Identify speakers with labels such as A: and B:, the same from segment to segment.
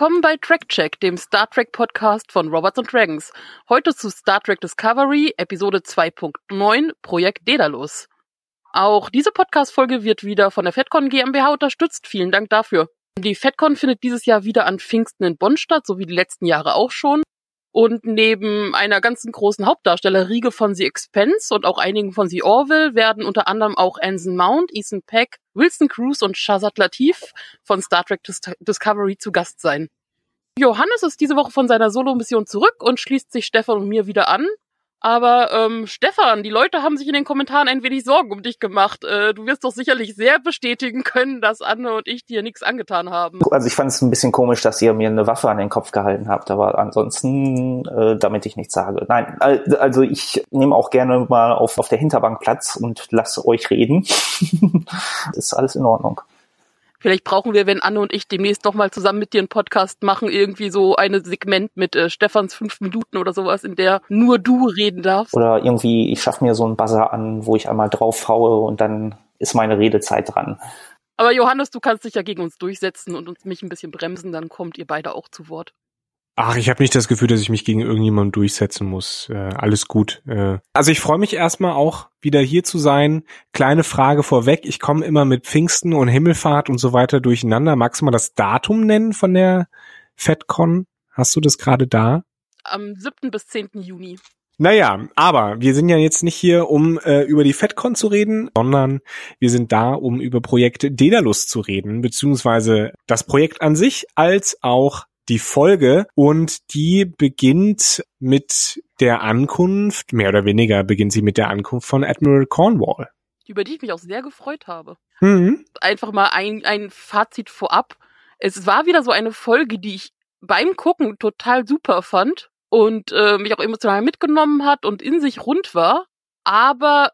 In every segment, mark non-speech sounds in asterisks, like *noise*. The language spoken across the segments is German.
A: Willkommen bei Trackcheck, dem Star Trek Podcast von Robots and Dragons. Heute zu Star Trek Discovery, Episode 2.9, Projekt Daedalus. Auch diese Podcast-Folge wird wieder von der FedCon GmbH unterstützt. Vielen Dank dafür. Die FedCon findet dieses Jahr wieder an Pfingsten in Bonn statt, so wie die letzten Jahre auch schon. Und neben einer ganzen großen Hauptdarstellerriege von The Expense und auch einigen von The Orville werden unter anderem auch Anson Mount, Ethan Peck, Wilson Cruz und Shazad Latif von Star Trek Discovery zu Gast sein. Johannes ist diese Woche von seiner Solo-Mission zurück und schließt sich Stefan und mir wieder an. Aber ähm, Stefan, die Leute haben sich in den Kommentaren ein wenig Sorgen um dich gemacht. Äh, du wirst doch sicherlich sehr bestätigen können, dass Anne und ich dir nichts angetan haben.
B: Also ich fand es ein bisschen komisch, dass ihr mir eine Waffe an den Kopf gehalten habt, aber ansonsten, äh, damit ich nichts sage. Nein, also ich nehme auch gerne mal auf, auf der Hinterbank Platz und lasse euch reden. *laughs* ist alles in Ordnung.
A: Vielleicht brauchen wir, wenn Anne und ich demnächst noch mal zusammen mit dir einen Podcast machen, irgendwie so eine Segment mit äh, Stefans fünf Minuten oder sowas, in der nur du reden darfst.
B: Oder irgendwie, ich schaffe mir so einen Buzzer an, wo ich einmal drauf haue und dann ist meine Redezeit dran.
A: Aber Johannes, du kannst dich ja gegen uns durchsetzen und uns mich ein bisschen bremsen, dann kommt ihr beide auch zu Wort.
C: Ach, ich habe nicht das Gefühl, dass ich mich gegen irgendjemanden durchsetzen muss. Äh, alles gut. Äh, also ich freue mich erstmal auch, wieder hier zu sein. Kleine Frage vorweg. Ich komme immer mit Pfingsten und Himmelfahrt und so weiter durcheinander. Magst du mal das Datum nennen von der FedCon? Hast du das gerade da?
A: Am 7. bis 10. Juni.
C: Naja, aber wir sind ja jetzt nicht hier, um äh, über die FedCon zu reden, sondern wir sind da, um über Projekt Dedalus zu reden, beziehungsweise das Projekt an sich als auch die Folge und die beginnt mit der Ankunft, mehr oder weniger beginnt sie mit der Ankunft von Admiral Cornwall.
A: Über die ich mich auch sehr gefreut habe. Mhm. Einfach mal ein, ein Fazit vorab. Es war wieder so eine Folge, die ich beim Gucken total super fand und äh, mich auch emotional mitgenommen hat und in sich rund war. Aber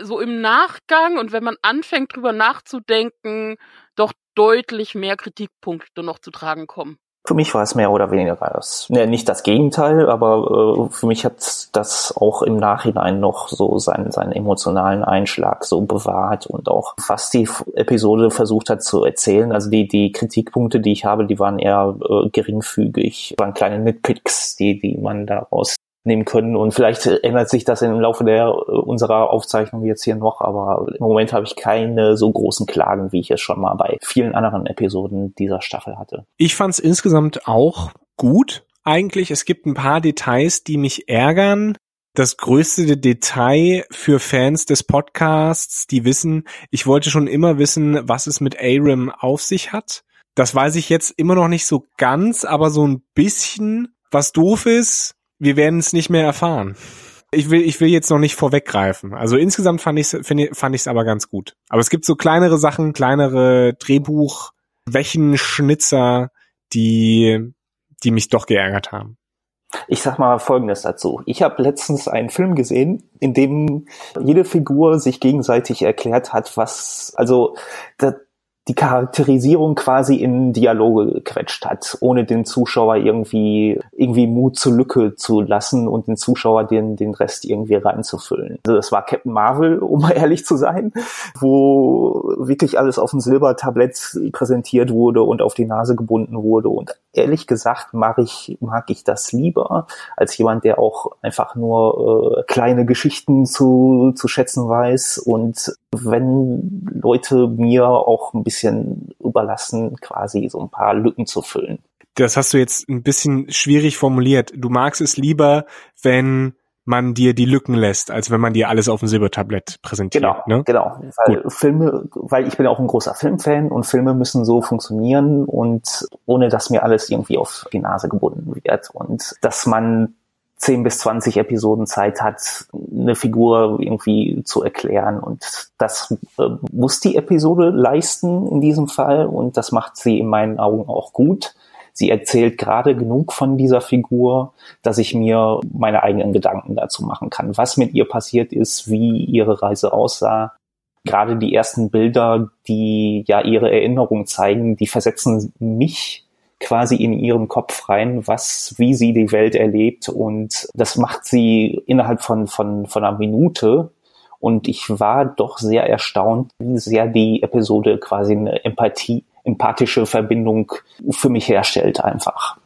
A: so im Nachgang und wenn man anfängt drüber nachzudenken, doch deutlich mehr Kritikpunkte noch zu tragen kommen.
B: Für mich war es mehr oder weniger das, ne, nicht das Gegenteil, aber äh, für mich hat das auch im Nachhinein noch so seinen, seinen emotionalen Einschlag so bewahrt und auch was die Episode versucht hat zu erzählen. Also die, die Kritikpunkte, die ich habe, die waren eher äh, geringfügig, waren kleine Nitpicks, die, die man daraus nehmen können. Und vielleicht ändert sich das im Laufe der äh, unserer Aufzeichnung jetzt hier noch, aber im Moment habe ich keine so großen Klagen, wie ich es schon mal bei vielen anderen Episoden dieser Staffel hatte.
C: Ich fand es insgesamt auch gut. Eigentlich, es gibt ein paar Details, die mich ärgern. Das größte Detail für Fans des Podcasts, die wissen, ich wollte schon immer wissen, was es mit Aram auf sich hat. Das weiß ich jetzt immer noch nicht so ganz, aber so ein bisschen. Was doof ist, wir werden es nicht mehr erfahren. Ich will, ich will jetzt noch nicht vorweggreifen. Also insgesamt fand ich es fand ich's aber ganz gut. Aber es gibt so kleinere Sachen, kleinere Drehbuch, Wechenschnitzer, die, die mich doch geärgert haben.
B: Ich sag mal Folgendes dazu. Ich habe letztens einen Film gesehen, in dem jede Figur sich gegenseitig erklärt hat, was, also, das, die Charakterisierung quasi in Dialoge gequetscht hat, ohne den Zuschauer irgendwie irgendwie Mut zur Lücke zu lassen und den Zuschauer den den Rest irgendwie reinzufüllen. Also das war Captain Marvel, *laughs* um mal ehrlich zu sein, wo wirklich alles auf dem Silbertablett präsentiert wurde und auf die Nase gebunden wurde und ehrlich gesagt mag ich mag ich das lieber als jemand, der auch einfach nur äh, kleine Geschichten zu zu schätzen weiß und wenn Leute mir auch ein bisschen überlassen, quasi so ein paar Lücken zu füllen.
C: Das hast du jetzt ein bisschen schwierig formuliert. Du magst es lieber, wenn man dir die Lücken lässt, als wenn man dir alles auf dem Silbertablett präsentiert.
B: Genau,
C: ne?
B: genau. Weil Gut. Filme, weil ich bin auch ein großer Filmfan und Filme müssen so funktionieren und ohne dass mir alles irgendwie auf die Nase gebunden wird und dass man 10 bis 20 Episoden Zeit hat, eine Figur irgendwie zu erklären. Und das äh, muss die Episode leisten in diesem Fall. Und das macht sie in meinen Augen auch gut. Sie erzählt gerade genug von dieser Figur, dass ich mir meine eigenen Gedanken dazu machen kann, was mit ihr passiert ist, wie ihre Reise aussah. Gerade die ersten Bilder, die ja ihre Erinnerung zeigen, die versetzen mich quasi in ihren Kopf rein, was, wie sie die Welt erlebt. Und das macht sie innerhalb von, von, von einer Minute. Und ich war doch sehr erstaunt, wie sehr die Episode quasi eine Empathie empathische Verbindung für mich herstellt einfach.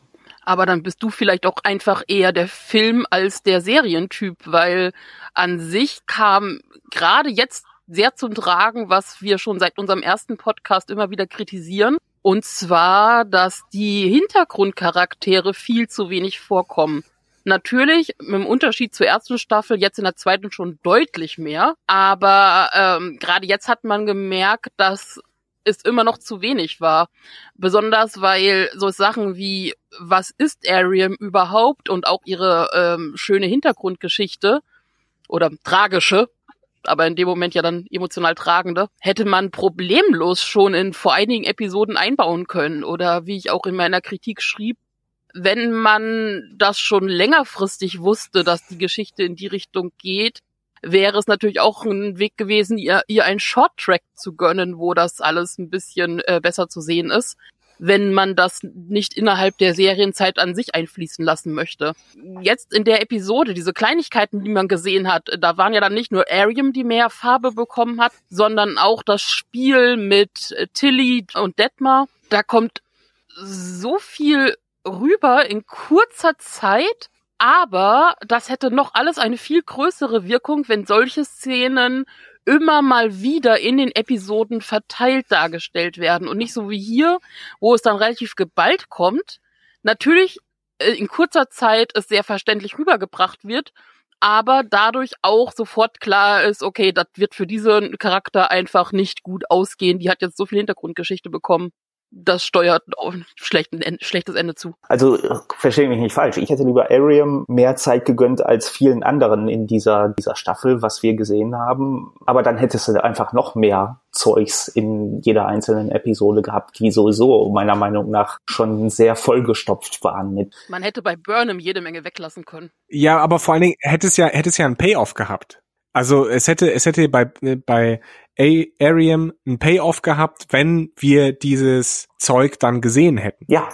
A: Aber dann bist du vielleicht auch einfach eher der Film als der Serientyp, weil an sich kam gerade jetzt sehr zum Tragen, was wir schon seit unserem ersten Podcast immer wieder kritisieren. Und zwar, dass die Hintergrundcharaktere viel zu wenig vorkommen. Natürlich, dem Unterschied zur ersten Staffel, jetzt in der zweiten schon deutlich mehr. Aber ähm, gerade jetzt hat man gemerkt, dass es immer noch zu wenig war. Besonders weil so Sachen wie, was ist Ariam überhaupt und auch ihre ähm, schöne Hintergrundgeschichte oder tragische, aber in dem Moment ja dann emotional tragende, hätte man problemlos schon in vor einigen Episoden einbauen können. Oder wie ich auch in meiner Kritik schrieb, wenn man das schon längerfristig wusste, dass die Geschichte in die Richtung geht, wäre es natürlich auch ein Weg gewesen, ihr, ihr einen Short-Track zu gönnen, wo das alles ein bisschen äh, besser zu sehen ist, wenn man das nicht innerhalb der Serienzeit an sich einfließen lassen möchte. Jetzt in der Episode, diese Kleinigkeiten, die man gesehen hat, da waren ja dann nicht nur Ariam, die mehr Farbe bekommen hat, sondern auch das Spiel mit Tilly und Detmar. Da kommt so viel rüber in kurzer Zeit aber das hätte noch alles eine viel größere Wirkung, wenn solche Szenen immer mal wieder in den Episoden verteilt dargestellt werden und nicht so wie hier, wo es dann relativ geballt kommt. Natürlich äh, in kurzer Zeit es sehr verständlich rübergebracht wird, aber dadurch auch sofort klar ist, okay, das wird für diesen Charakter einfach nicht gut ausgehen. Die hat jetzt so viel Hintergrundgeschichte bekommen das steuert auf ein schlechtes Ende zu.
B: Also verstehe mich nicht falsch. Ich hätte lieber Ariam mehr Zeit gegönnt als vielen anderen in dieser, dieser Staffel, was wir gesehen haben. Aber dann hättest du einfach noch mehr Zeugs in jeder einzelnen Episode gehabt, die sowieso meiner Meinung nach schon sehr vollgestopft waren mit.
A: Man hätte bei Burnham jede Menge weglassen können.
C: Ja, aber vor allen Dingen hätte es ja, hätte es ja einen Payoff gehabt. Also es hätte, es hätte bei, bei Ariam ein Payoff gehabt, wenn wir dieses Zeug dann gesehen hätten.
B: Ja.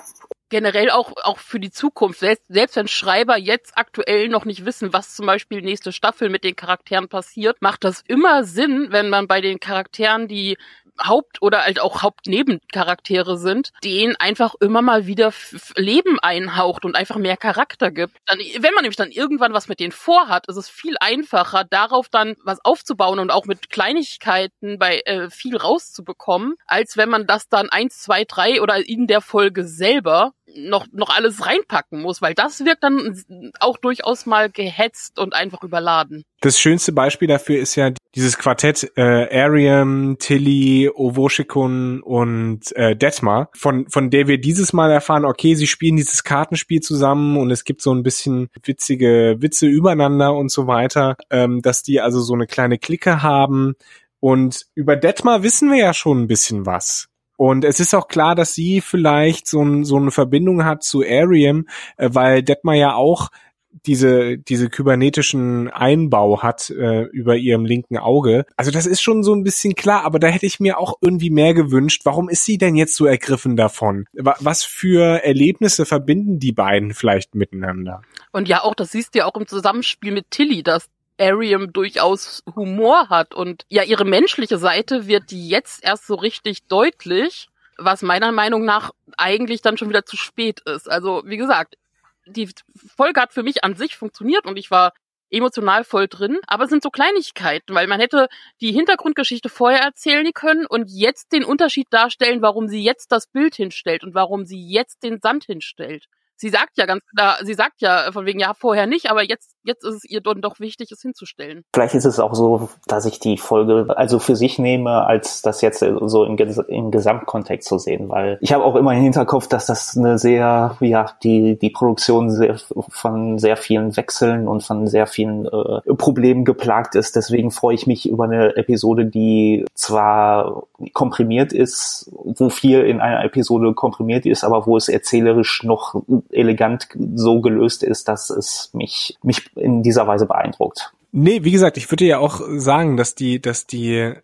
A: Generell auch, auch für die Zukunft. Selbst, selbst wenn Schreiber jetzt aktuell noch nicht wissen, was zum Beispiel nächste Staffel mit den Charakteren passiert, macht das immer Sinn, wenn man bei den Charakteren, die Haupt- oder halt auch Hauptnebencharaktere sind, denen einfach immer mal wieder Leben einhaucht und einfach mehr Charakter gibt. Dann, wenn man nämlich dann irgendwann was mit denen vorhat, ist es viel einfacher, darauf dann was aufzubauen und auch mit Kleinigkeiten bei äh, viel rauszubekommen, als wenn man das dann eins, zwei, drei oder in der Folge selber noch, noch alles reinpacken muss, weil das wirkt dann auch durchaus mal gehetzt und einfach überladen.
C: Das schönste Beispiel dafür ist ja dieses Quartett äh, Ariam, Tilly, Ovoshikun und äh, Detmar, von, von der wir dieses Mal erfahren, okay, sie spielen dieses Kartenspiel zusammen und es gibt so ein bisschen witzige Witze übereinander und so weiter, ähm, dass die also so eine kleine Clique haben. Und über Detmar wissen wir ja schon ein bisschen was. Und es ist auch klar, dass sie vielleicht so, ein, so eine Verbindung hat zu Ariam, äh, weil Detmar ja auch diese diese kybernetischen Einbau hat äh, über ihrem linken Auge. Also das ist schon so ein bisschen klar, aber da hätte ich mir auch irgendwie mehr gewünscht. Warum ist sie denn jetzt so ergriffen davon? Was für Erlebnisse verbinden die beiden vielleicht miteinander?
A: Und ja, auch das siehst du ja auch im Zusammenspiel mit Tilly, dass Ariam durchaus Humor hat und ja, ihre menschliche Seite wird jetzt erst so richtig deutlich, was meiner Meinung nach eigentlich dann schon wieder zu spät ist. Also, wie gesagt, die Folge hat für mich an sich funktioniert und ich war emotional voll drin, aber es sind so Kleinigkeiten, weil man hätte die Hintergrundgeschichte vorher erzählen können und jetzt den Unterschied darstellen, warum sie jetzt das Bild hinstellt und warum sie jetzt den Sand hinstellt sie sagt ja ganz klar, sie sagt ja von wegen, ja, vorher nicht, aber jetzt, jetzt ist es ihr dann doch wichtig, es hinzustellen.
B: Vielleicht ist es auch so, dass ich die Folge also für sich nehme, als das jetzt so im, im Gesamtkontext zu sehen, weil ich habe auch immer im Hinterkopf, dass das eine sehr, ja, die, die Produktion sehr, von sehr vielen Wechseln und von sehr vielen äh, Problemen geplagt ist. Deswegen freue ich mich über eine Episode, die zwar komprimiert ist, wo viel in einer Episode komprimiert ist, aber wo es erzählerisch noch elegant so gelöst ist, dass es mich, mich in dieser Weise beeindruckt.
C: Nee, wie gesagt, ich würde ja auch sagen, dass die, dass die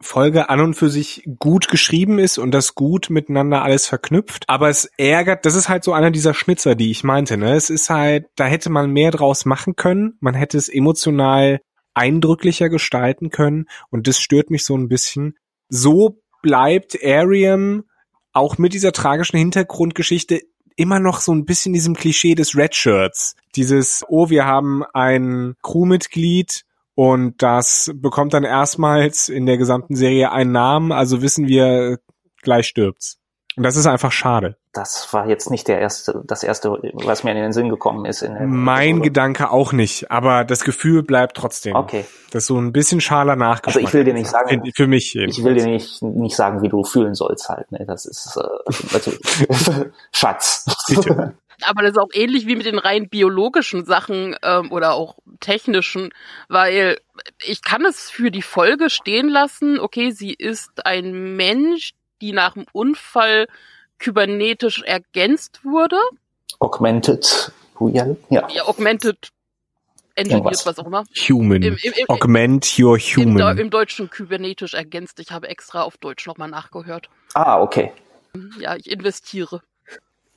C: Folge an und für sich gut geschrieben ist und das gut miteinander alles verknüpft. Aber es ärgert, das ist halt so einer dieser Schnitzer, die ich meinte. Ne? Es ist halt, da hätte man mehr draus machen können. Man hätte es emotional eindrücklicher gestalten können und das stört mich so ein bisschen. So bleibt Ariam auch mit dieser tragischen Hintergrundgeschichte immer noch so ein bisschen diesem Klischee des Red Shirts. Dieses, oh, wir haben ein Crewmitglied und das bekommt dann erstmals in der gesamten Serie einen Namen, also wissen wir, gleich stirbt's. Und das ist einfach schade.
B: Das war jetzt nicht der erste, das erste, was mir in den Sinn gekommen ist.
C: mein Episode. Gedanke auch nicht, aber das Gefühl bleibt trotzdem.
B: Okay.
C: Das ist so ein bisschen schaler Nachgeschmack.
B: Also ich will dir nicht sagen,
C: für mich.
B: Jedenfalls. Ich will dir nicht nicht sagen, wie du fühlen sollst halt. Ne? Das ist äh, also, *laughs* Schatz.
A: Bitte. Aber das ist auch ähnlich wie mit den rein biologischen Sachen ähm, oder auch technischen, weil ich kann es für die Folge stehen lassen. Okay, sie ist ein Mensch, die nach dem Unfall kybernetisch ergänzt wurde.
B: Augmented ja.
A: Ja, Augmented Engineered, was auch immer.
C: Human. Im, im, im, Augment your human.
A: Im, Im, Deutschen kybernetisch ergänzt. Ich habe extra auf Deutsch nochmal nachgehört.
B: Ah, okay.
A: Ja, ich investiere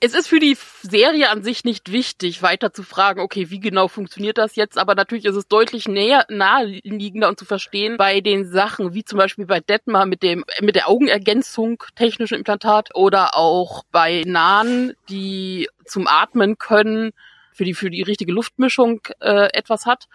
A: es ist für die Serie an sich nicht wichtig, weiter zu fragen, okay, wie genau funktioniert das jetzt, aber natürlich ist es deutlich näher, naheliegender und zu verstehen bei den Sachen, wie zum Beispiel bei Detmar mit dem, mit der Augenergänzung, technischen Implantat oder auch bei Nahen, die zum Atmen können, für die, für die richtige Luftmischung äh, etwas hat.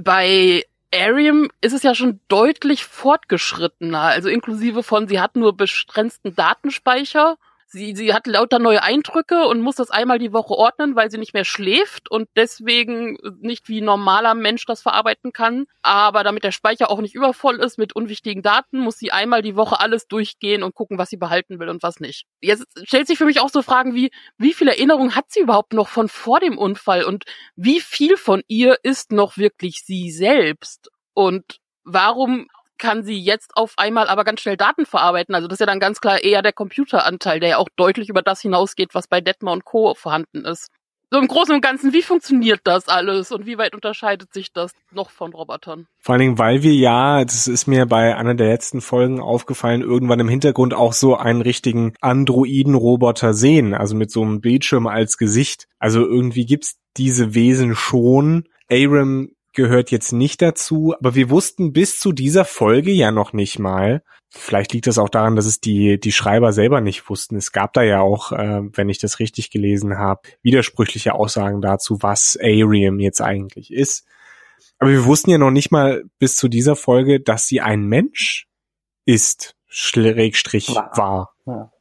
A: Bei Arium ist es ja schon deutlich fortgeschrittener, also inklusive von, sie hat nur begrenzten Datenspeicher sie, sie hat lauter neue Eindrücke und muss das einmal die Woche ordnen, weil sie nicht mehr schläft und deswegen nicht wie normaler Mensch das verarbeiten kann. Aber damit der Speicher auch nicht übervoll ist mit unwichtigen Daten, muss sie einmal die Woche alles durchgehen und gucken, was sie behalten will und was nicht. Jetzt stellt sich für mich auch so Fragen wie, wie viel Erinnerung hat sie überhaupt noch von vor dem Unfall und wie viel von ihr ist noch wirklich sie selbst? Und warum kann sie jetzt auf einmal aber ganz schnell Daten verarbeiten. Also das ist ja dann ganz klar eher der Computeranteil, der ja auch deutlich über das hinausgeht, was bei Detmar und Co. vorhanden ist. So im Großen und Ganzen, wie funktioniert das alles und wie weit unterscheidet sich das noch von Robotern?
C: Vor allen Dingen, weil wir ja, das ist mir bei einer der letzten Folgen aufgefallen, irgendwann im Hintergrund auch so einen richtigen Androiden-Roboter sehen, also mit so einem Bildschirm als Gesicht. Also irgendwie gibt's diese Wesen schon. Aram gehört jetzt nicht dazu, aber wir wussten bis zu dieser Folge ja noch nicht mal. Vielleicht liegt das auch daran, dass es die, die Schreiber selber nicht wussten. Es gab da ja auch, äh, wenn ich das richtig gelesen habe, widersprüchliche Aussagen dazu, was Arium jetzt eigentlich ist. Aber wir wussten ja noch nicht mal bis zu dieser Folge, dass sie ein Mensch ist, Schrägstrich war. war.
B: Ja.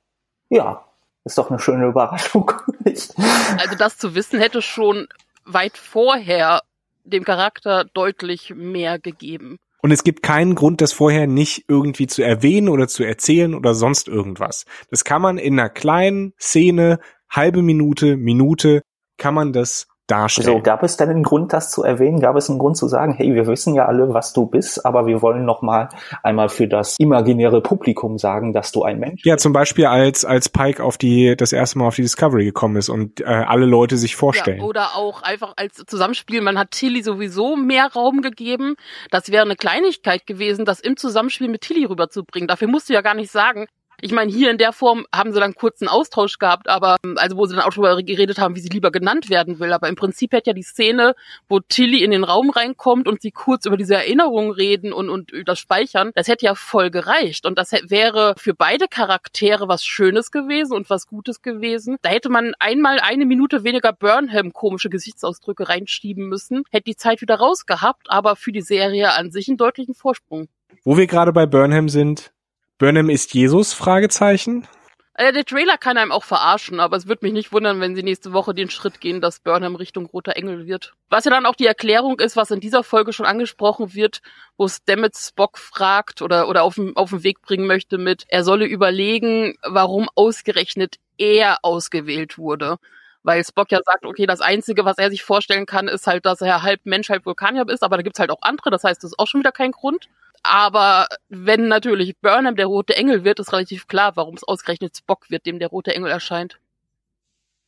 B: ja, ist doch eine schöne Überraschung. *laughs*
A: also das zu wissen hätte schon weit vorher dem Charakter deutlich mehr gegeben.
C: Und es gibt keinen Grund, das vorher nicht irgendwie zu erwähnen oder zu erzählen oder sonst irgendwas. Das kann man in einer kleinen Szene, halbe Minute, Minute, kann man das darstellen.
B: So, gab es denn einen Grund, das zu erwähnen? Gab es einen Grund zu sagen, hey, wir wissen ja alle, was du bist, aber wir wollen noch mal einmal für das imaginäre Publikum sagen, dass du ein Mensch bist?
C: Ja, zum Beispiel als als Pike auf die das erste Mal auf die Discovery gekommen ist und äh, alle Leute sich vorstellen.
A: Ja, oder auch einfach als Zusammenspiel. Man hat Tilly sowieso mehr Raum gegeben. Das wäre eine Kleinigkeit gewesen, das im Zusammenspiel mit Tilly rüberzubringen. Dafür musst du ja gar nicht sagen, ich meine, hier in der Form haben sie dann kurz einen Austausch gehabt, aber also wo sie dann auch darüber geredet haben, wie sie lieber genannt werden will. Aber im Prinzip hätte ja die Szene, wo Tilly in den Raum reinkommt und sie kurz über diese Erinnerungen reden und, und das Speichern, das hätte ja voll gereicht. Und das wäre für beide Charaktere was Schönes gewesen und was Gutes gewesen. Da hätte man einmal eine Minute weniger Burnham komische Gesichtsausdrücke reinschieben müssen, hätte die Zeit wieder rausgehabt, aber für die Serie an sich einen deutlichen Vorsprung.
C: Wo wir gerade bei Burnham sind, Burnham ist Jesus? Fragezeichen.
A: Also der Trailer kann einem auch verarschen, aber es würde mich nicht wundern, wenn sie nächste Woche den Schritt gehen, dass Burnham Richtung roter Engel wird. Was ja dann auch die Erklärung ist, was in dieser Folge schon angesprochen wird, wo Stamets Spock fragt oder, oder auf, auf den Weg bringen möchte mit, er solle überlegen, warum ausgerechnet er ausgewählt wurde. Weil Spock ja sagt, okay, das Einzige, was er sich vorstellen kann, ist halt, dass er halb Mensch, halb Vulkanier ist, aber da gibt's halt auch andere, das heißt, das ist auch schon wieder kein Grund. Aber wenn natürlich Burnham der rote Engel wird, ist relativ klar, warum es ausgerechnet Spock wird, dem der rote Engel erscheint.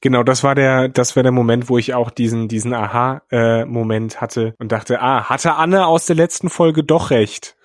C: Genau, das war der, das war der Moment, wo ich auch diesen, diesen Aha-Moment äh, hatte und dachte, ah, hatte Anne aus der letzten Folge doch recht.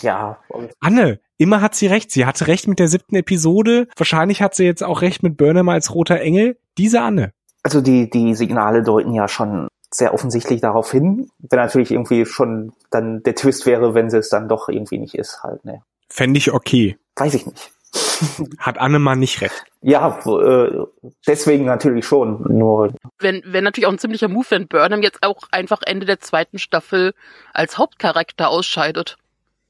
B: Ja.
C: Anne, immer hat sie recht. Sie hatte recht mit der siebten Episode. Wahrscheinlich hat sie jetzt auch recht mit Burnham als roter Engel. Diese Anne.
B: Also die, die Signale deuten ja schon sehr offensichtlich darauf hin. Wenn natürlich irgendwie schon dann der Twist wäre, wenn sie es dann doch irgendwie nicht ist, halt, ne.
C: Fände ich okay.
B: Weiß ich nicht. *laughs*
C: Hat Annemann nicht recht.
B: Ja, äh, deswegen natürlich schon. Nur
A: wenn, wenn natürlich auch ein ziemlicher Move, wenn Burnham jetzt auch einfach Ende der zweiten Staffel als Hauptcharakter ausscheidet.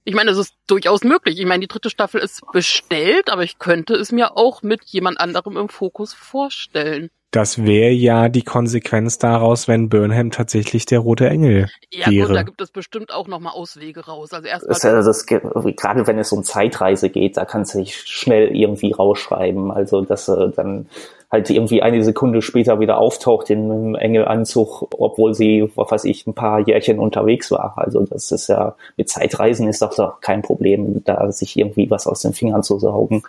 A: Ich meine, es ist durchaus möglich. Ich meine, die dritte Staffel ist bestellt, aber ich könnte es mir auch mit jemand anderem im Fokus vorstellen.
C: Das wäre ja die Konsequenz daraus, wenn Burnham tatsächlich der rote Engel
A: Ja,
C: wäre.
A: gut, da gibt es bestimmt auch nochmal Auswege raus. Also erstmal.
B: das, das, gerade wenn es um Zeitreise geht, da kannst du dich schnell irgendwie rausschreiben. Also dass äh, dann halt irgendwie eine Sekunde später wieder auftaucht in einem Engelanzug, obwohl sie, was weiß ich, ein paar Jährchen unterwegs war. Also das ist ja mit Zeitreisen ist doch, doch kein Problem, da sich irgendwie was aus den Fingern zu saugen.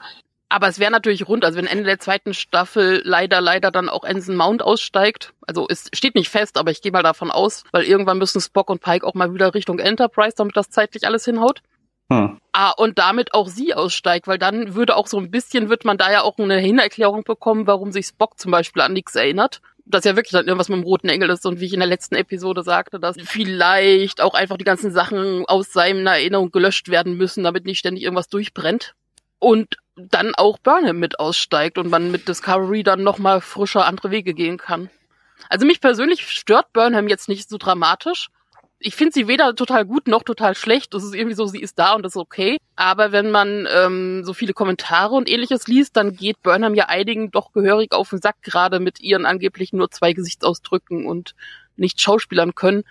A: Aber es wäre natürlich rund, also wenn Ende der zweiten Staffel leider, leider dann auch Ensign Mount aussteigt. Also es steht nicht fest, aber ich gehe mal davon aus, weil irgendwann müssen Spock und Pike auch mal wieder Richtung Enterprise, damit das zeitlich alles hinhaut.
B: Hm.
A: Ah, und damit auch sie aussteigt, weil dann würde auch so ein bisschen, wird man da ja auch eine Hinerklärung bekommen, warum sich Spock zum Beispiel an nichts erinnert. Das ja wirklich dann irgendwas mit dem roten Engel ist und wie ich in der letzten Episode sagte, dass vielleicht auch einfach die ganzen Sachen aus seiner Erinnerung gelöscht werden müssen, damit nicht ständig irgendwas durchbrennt. Und dann auch Burnham mit aussteigt und man mit Discovery dann nochmal frischer andere Wege gehen kann. Also mich persönlich stört Burnham jetzt nicht so dramatisch. Ich finde sie weder total gut noch total schlecht. Das ist irgendwie so, sie ist da und das ist okay. Aber wenn man ähm, so viele Kommentare und ähnliches liest, dann geht Burnham ja einigen doch gehörig auf den Sack, gerade mit ihren angeblich nur zwei Gesichtsausdrücken und nicht Schauspielern können.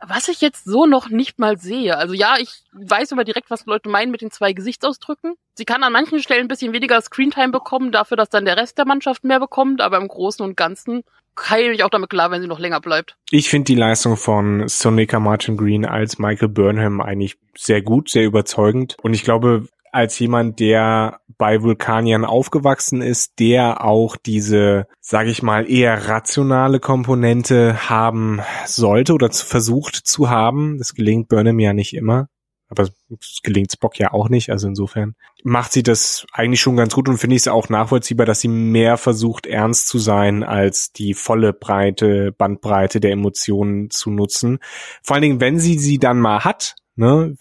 A: Was ich jetzt so noch nicht mal sehe. Also ja, ich weiß immer direkt, was Leute meinen mit den zwei Gesichtsausdrücken. Sie kann an manchen Stellen ein bisschen weniger Screentime bekommen, dafür, dass dann der Rest der Mannschaft mehr bekommt, aber im Großen und Ganzen kann ich auch damit klar, wenn sie noch länger bleibt.
C: Ich finde die Leistung von Sonica Martin Green als Michael Burnham eigentlich sehr gut, sehr überzeugend. Und ich glaube, als jemand, der bei Vulkaniern aufgewachsen ist, der auch diese, sage ich mal, eher rationale Komponente haben sollte oder versucht zu haben. Das gelingt Burnham ja nicht immer. Aber es gelingt Spock ja auch nicht, also insofern macht sie das eigentlich schon ganz gut und finde ich es auch nachvollziehbar, dass sie mehr versucht, ernst zu sein, als die volle Breite, Bandbreite der Emotionen zu nutzen. Vor allen Dingen, wenn sie sie dann mal hat, ne,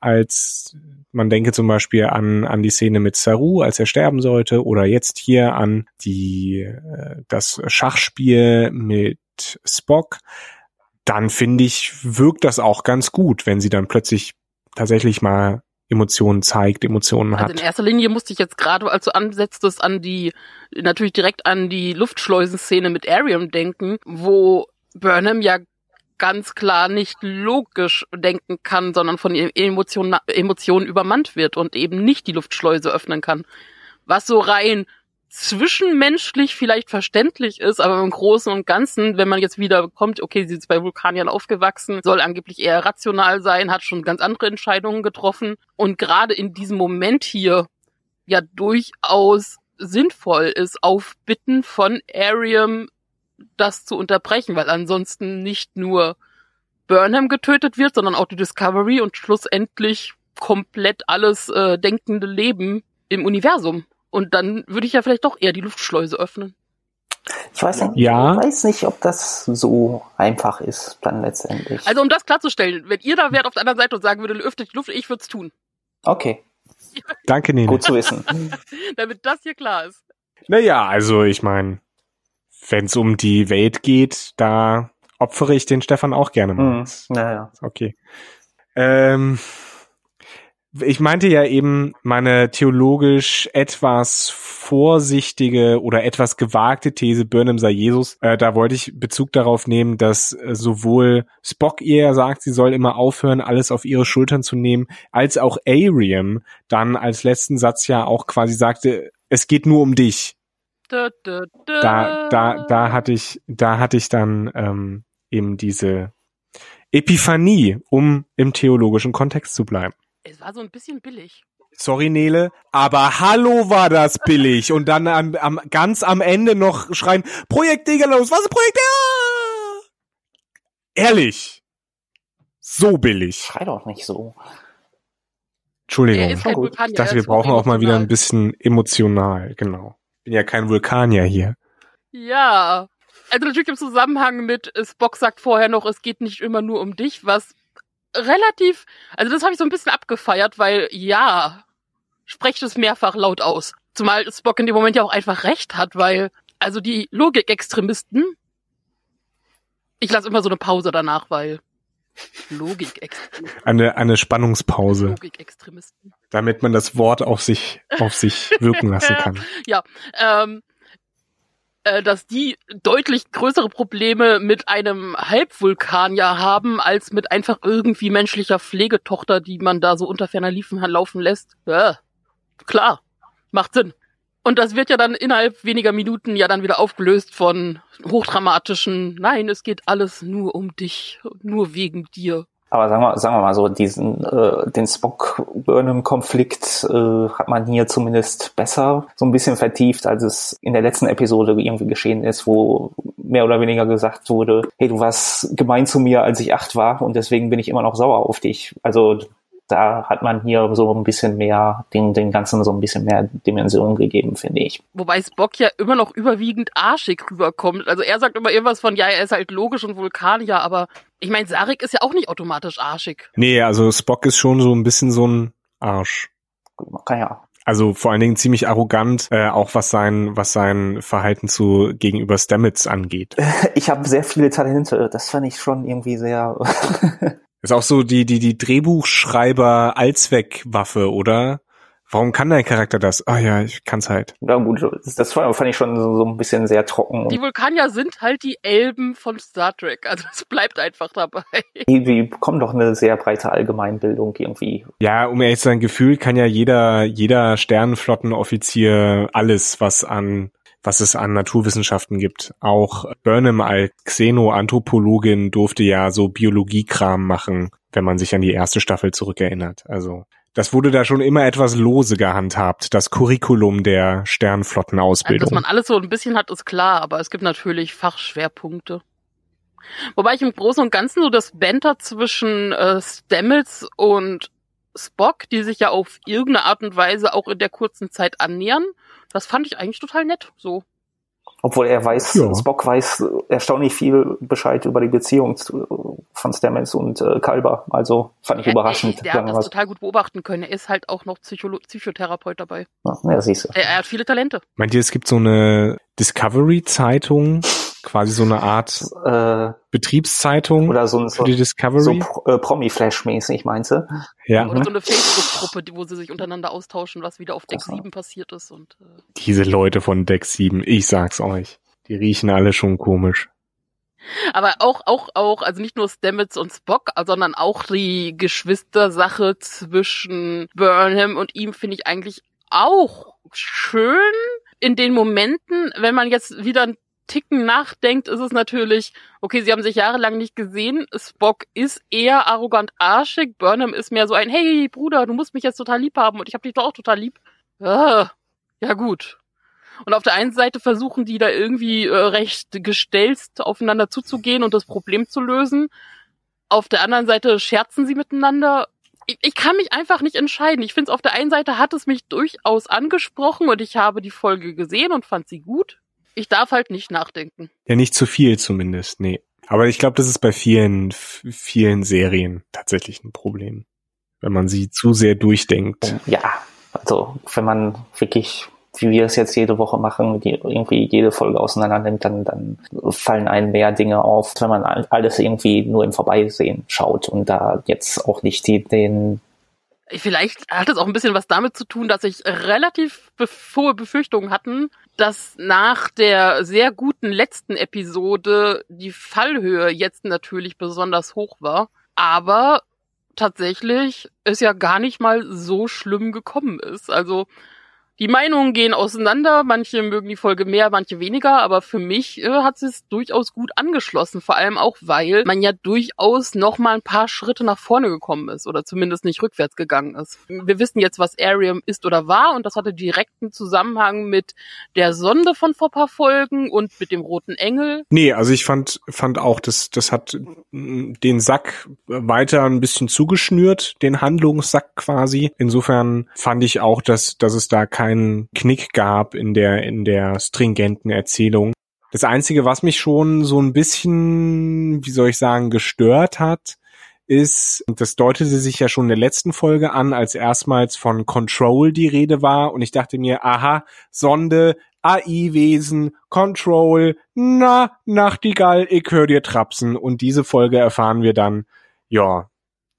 C: als man denke zum Beispiel an, an die Szene mit Saru, als er sterben sollte, oder jetzt hier an die, äh, das Schachspiel mit Spock, dann finde ich, wirkt das auch ganz gut, wenn sie dann plötzlich tatsächlich mal Emotionen zeigt, Emotionen hat.
A: Also in erster Linie musste ich jetzt gerade, als du ansetztest, an die, natürlich direkt an die Luftschleusenszene mit Arium denken, wo Burnham ja ganz klar nicht logisch denken kann, sondern von Emotionen, Emotionen übermannt wird und eben nicht die Luftschleuse öffnen kann. Was so rein zwischenmenschlich vielleicht verständlich ist, aber im Großen und Ganzen, wenn man jetzt wieder kommt, okay, sie ist bei Vulkaniern aufgewachsen, soll angeblich eher rational sein, hat schon ganz andere Entscheidungen getroffen und gerade in diesem Moment hier ja durchaus sinnvoll ist, auf Bitten von Arium das zu unterbrechen, weil ansonsten nicht nur Burnham getötet wird, sondern auch die Discovery und schlussendlich komplett alles äh, denkende Leben im Universum. Und dann würde ich ja vielleicht doch eher die Luftschleuse öffnen.
B: Ich weiß nicht,
C: Ja.
B: ich weiß nicht, ob das so einfach ist dann letztendlich.
A: Also um das klarzustellen, wenn ihr da wärt auf der anderen Seite und sagen würde, öffnet die Luft, ich würde es tun.
B: okay,
C: Danke, Nene.
B: gut zu wissen. *laughs*
A: Damit das hier klar ist.
C: Naja, also ich meine, wenn es um die Welt geht, da opfere ich den Stefan auch gerne mal.
B: Hm, naja.
C: Okay. Ähm, ich meinte ja eben meine theologisch etwas vorsichtige oder etwas gewagte These, Burnham sei Jesus. Äh, da wollte ich Bezug darauf nehmen, dass äh, sowohl Spock ihr sagt, sie soll immer aufhören, alles auf ihre Schultern zu nehmen, als auch Ariam dann als letzten Satz ja auch quasi sagte, es geht nur um dich.
A: Da, da, da.
C: Da, da, da hatte ich, da hatte ich dann ähm, eben diese Epiphanie, um im theologischen Kontext zu bleiben.
A: Es war so ein bisschen billig.
C: Sorry, Nele, aber hallo war das billig. Und dann am, am, ganz am Ende noch schreien, Projekt Degerlos, was ist Projekt Degerlos? Ehrlich. So billig.
B: Schrei doch nicht so.
C: Entschuldigung.
B: gut.
A: Vulkanier.
C: Ich dachte, wir brauchen auch mal wieder ein bisschen emotional, genau. Bin ja kein Vulkanier hier.
A: Ja. Also natürlich im Zusammenhang mit Spock sagt vorher noch, es geht nicht immer nur um dich, was relativ, also das habe ich so ein bisschen abgefeiert, weil ja, sprecht es mehrfach laut aus. Zumal Spock in dem Moment ja auch einfach recht hat, weil, also die Logikextremisten, ich lasse immer so eine Pause danach, weil Logikextremisten.
C: Eine, eine Spannungspause.
A: Logikextremisten.
C: Damit man das Wort auf sich, auf sich wirken lassen kann. *laughs*
A: ja, ähm, äh, dass die deutlich größere Probleme mit einem Halbvulkan ja haben, als mit einfach irgendwie menschlicher Pflegetochter, die man da so unter ferner Liefen laufen lässt. Ja, klar, macht Sinn. Und das wird ja dann innerhalb weniger Minuten ja dann wieder aufgelöst von hochdramatischen, nein, es geht alles nur um dich, nur wegen dir.
B: Aber sagen wir, sagen wir mal so, diesen äh, den Spock-Burnham-Konflikt äh, hat man hier zumindest besser so ein bisschen vertieft, als es in der letzten Episode irgendwie geschehen ist, wo mehr oder weniger gesagt wurde, hey, du warst gemein zu mir, als ich acht war und deswegen bin ich immer noch sauer auf dich. Also da hat man hier so ein bisschen mehr, den, den Ganzen so ein bisschen mehr Dimension gegeben, finde ich.
A: Wobei Spock ja immer noch überwiegend arschig rüberkommt. Also er sagt immer irgendwas von, ja, er ist halt logisch und Vulkanier, aber ich meine, Sarik ist ja auch nicht automatisch arschig.
C: Nee, also Spock ist schon so ein bisschen so ein Arsch.
B: Man kann ja
C: also vor allen Dingen ziemlich arrogant, äh, auch was sein, was sein Verhalten zu gegenüber Stamets angeht. *laughs*
B: Ich habe sehr viele Talente. Das fand ich schon irgendwie sehr. *laughs*
C: Ist auch so die, die, die Drehbuchschreiber Allzweckwaffe, oder? Warum kann dein Charakter das? Ah ja, ich kann's halt.
B: Ja gut, das fand ich schon so, so ein bisschen sehr trocken.
A: Die Vulkanier sind halt die Elben von Star Trek, also es bleibt einfach dabei. *laughs*
B: Die, die bekommen doch eine sehr breite Allgemeinbildung irgendwie.
C: Ja, um ehrlich zu sein, gefühlt kann ja jeder, jeder Sternenflottenoffizier alles, was an was es an Naturwissenschaften gibt. Auch Burnham als Xenoanthropologin durfte ja so Biologiekram machen, wenn man sich an die erste Staffel zurückerinnert. Also das wurde da schon immer etwas lose gehandhabt, das Curriculum der Sternflottenausbildung.
A: Also, dass man alles so ein bisschen hat, ist klar, aber es gibt natürlich Fachschwerpunkte. Wobei ich im Großen und Ganzen so das Banter zwischen äh, Stamets und Spock, die sich ja auf irgendeine Art und Weise auch in der kurzen Zeit annähern, das fand ich eigentlich total nett, so.
B: Obwohl er weiß, ja. Spock weiß erstaunlich viel Bescheid über die Beziehung von Stamets und äh, Kalber. Also fand ich ja, überraschend.
A: Der hat das was. total gut beobachten können. Er ist halt auch noch Psycholo Psychotherapeut dabei.
B: Ja, ja siehst du.
A: Er, er hat viele Talente.
C: Meint ihr, es gibt so eine Discovery-Zeitung, quasi so eine Art äh, Betriebszeitung
B: oder so,
C: für die Discovery.
B: So äh, Promi-Flash-mäßig, meinst du?
C: Ja.
A: Oder so eine Facebook-Gruppe, wo sie sich untereinander austauschen, was wieder auf Deck Aha. 7 passiert ist. Und, äh
C: Diese Leute von Deck 7, ich sag's euch, die riechen alle schon komisch.
A: Aber auch, auch, auch, also nicht nur Stamets und Spock, sondern auch die Geschwistersache zwischen Burnham und ihm finde ich eigentlich auch schön in den Momenten, wenn man jetzt wieder ein Ticken nachdenkt, ist es natürlich, okay, sie haben sich jahrelang nicht gesehen. Spock ist eher arrogant arschig. Burnham ist mehr so ein, hey Bruder, du musst mich jetzt total lieb haben und ich hab dich doch auch total lieb. Ah, ja gut. Und auf der einen Seite versuchen die da irgendwie äh, recht gestelzt aufeinander zuzugehen und das Problem zu lösen. Auf der anderen Seite scherzen sie miteinander. Ich, ich kann mich einfach nicht entscheiden. Ich finde es auf der einen Seite hat es mich durchaus angesprochen und ich habe die Folge gesehen und fand sie gut ich darf halt nicht nachdenken.
C: Ja, nicht zu viel zumindest, nee. Aber ich glaube, das ist bei vielen, vielen Serien tatsächlich ein Problem. Wenn man sie zu sehr durchdenkt.
B: Ja, also wenn man wirklich, wie wir es jetzt jede Woche machen, die irgendwie jede Folge auseinander nimmt, dann, dann fallen einem mehr Dinge auf, wenn man alles irgendwie nur im Vorbeisehen schaut und da jetzt auch nicht die, den
A: Vielleicht hat es auch ein bisschen was damit zu tun, dass ich relativ hohe Befürchtungen hatten, dass nach der sehr guten letzten Episode die Fallhöhe jetzt natürlich besonders hoch war. Aber tatsächlich es ja gar nicht mal so schlimm gekommen ist. Also die Meinungen gehen auseinander, manche mögen die Folge mehr, manche weniger, aber für mich äh, hat es durchaus gut angeschlossen, vor allem auch, weil man ja durchaus noch mal ein paar Schritte nach vorne gekommen ist oder zumindest nicht rückwärts gegangen ist. Wir wissen jetzt, was Arium ist oder war und das hatte direkten Zusammenhang mit der Sonde von vor paar Folgen und mit dem roten Engel.
C: Nee, also ich fand fand auch, das das hat den Sack weiter ein bisschen zugeschnürt, den Handlungssack quasi. Insofern fand ich auch, dass dass es da kein keinen Knick gab in der, in der stringenten Erzählung. Das Einzige, was mich schon so ein bisschen, wie soll ich sagen, gestört hat, ist, das deutete sich ja schon in der letzten Folge an, als erstmals von Control die Rede war und ich dachte mir, aha, Sonde, AI-Wesen, Control, na, Nachtigall, ich hör dir trapsen und diese Folge erfahren wir dann, ja,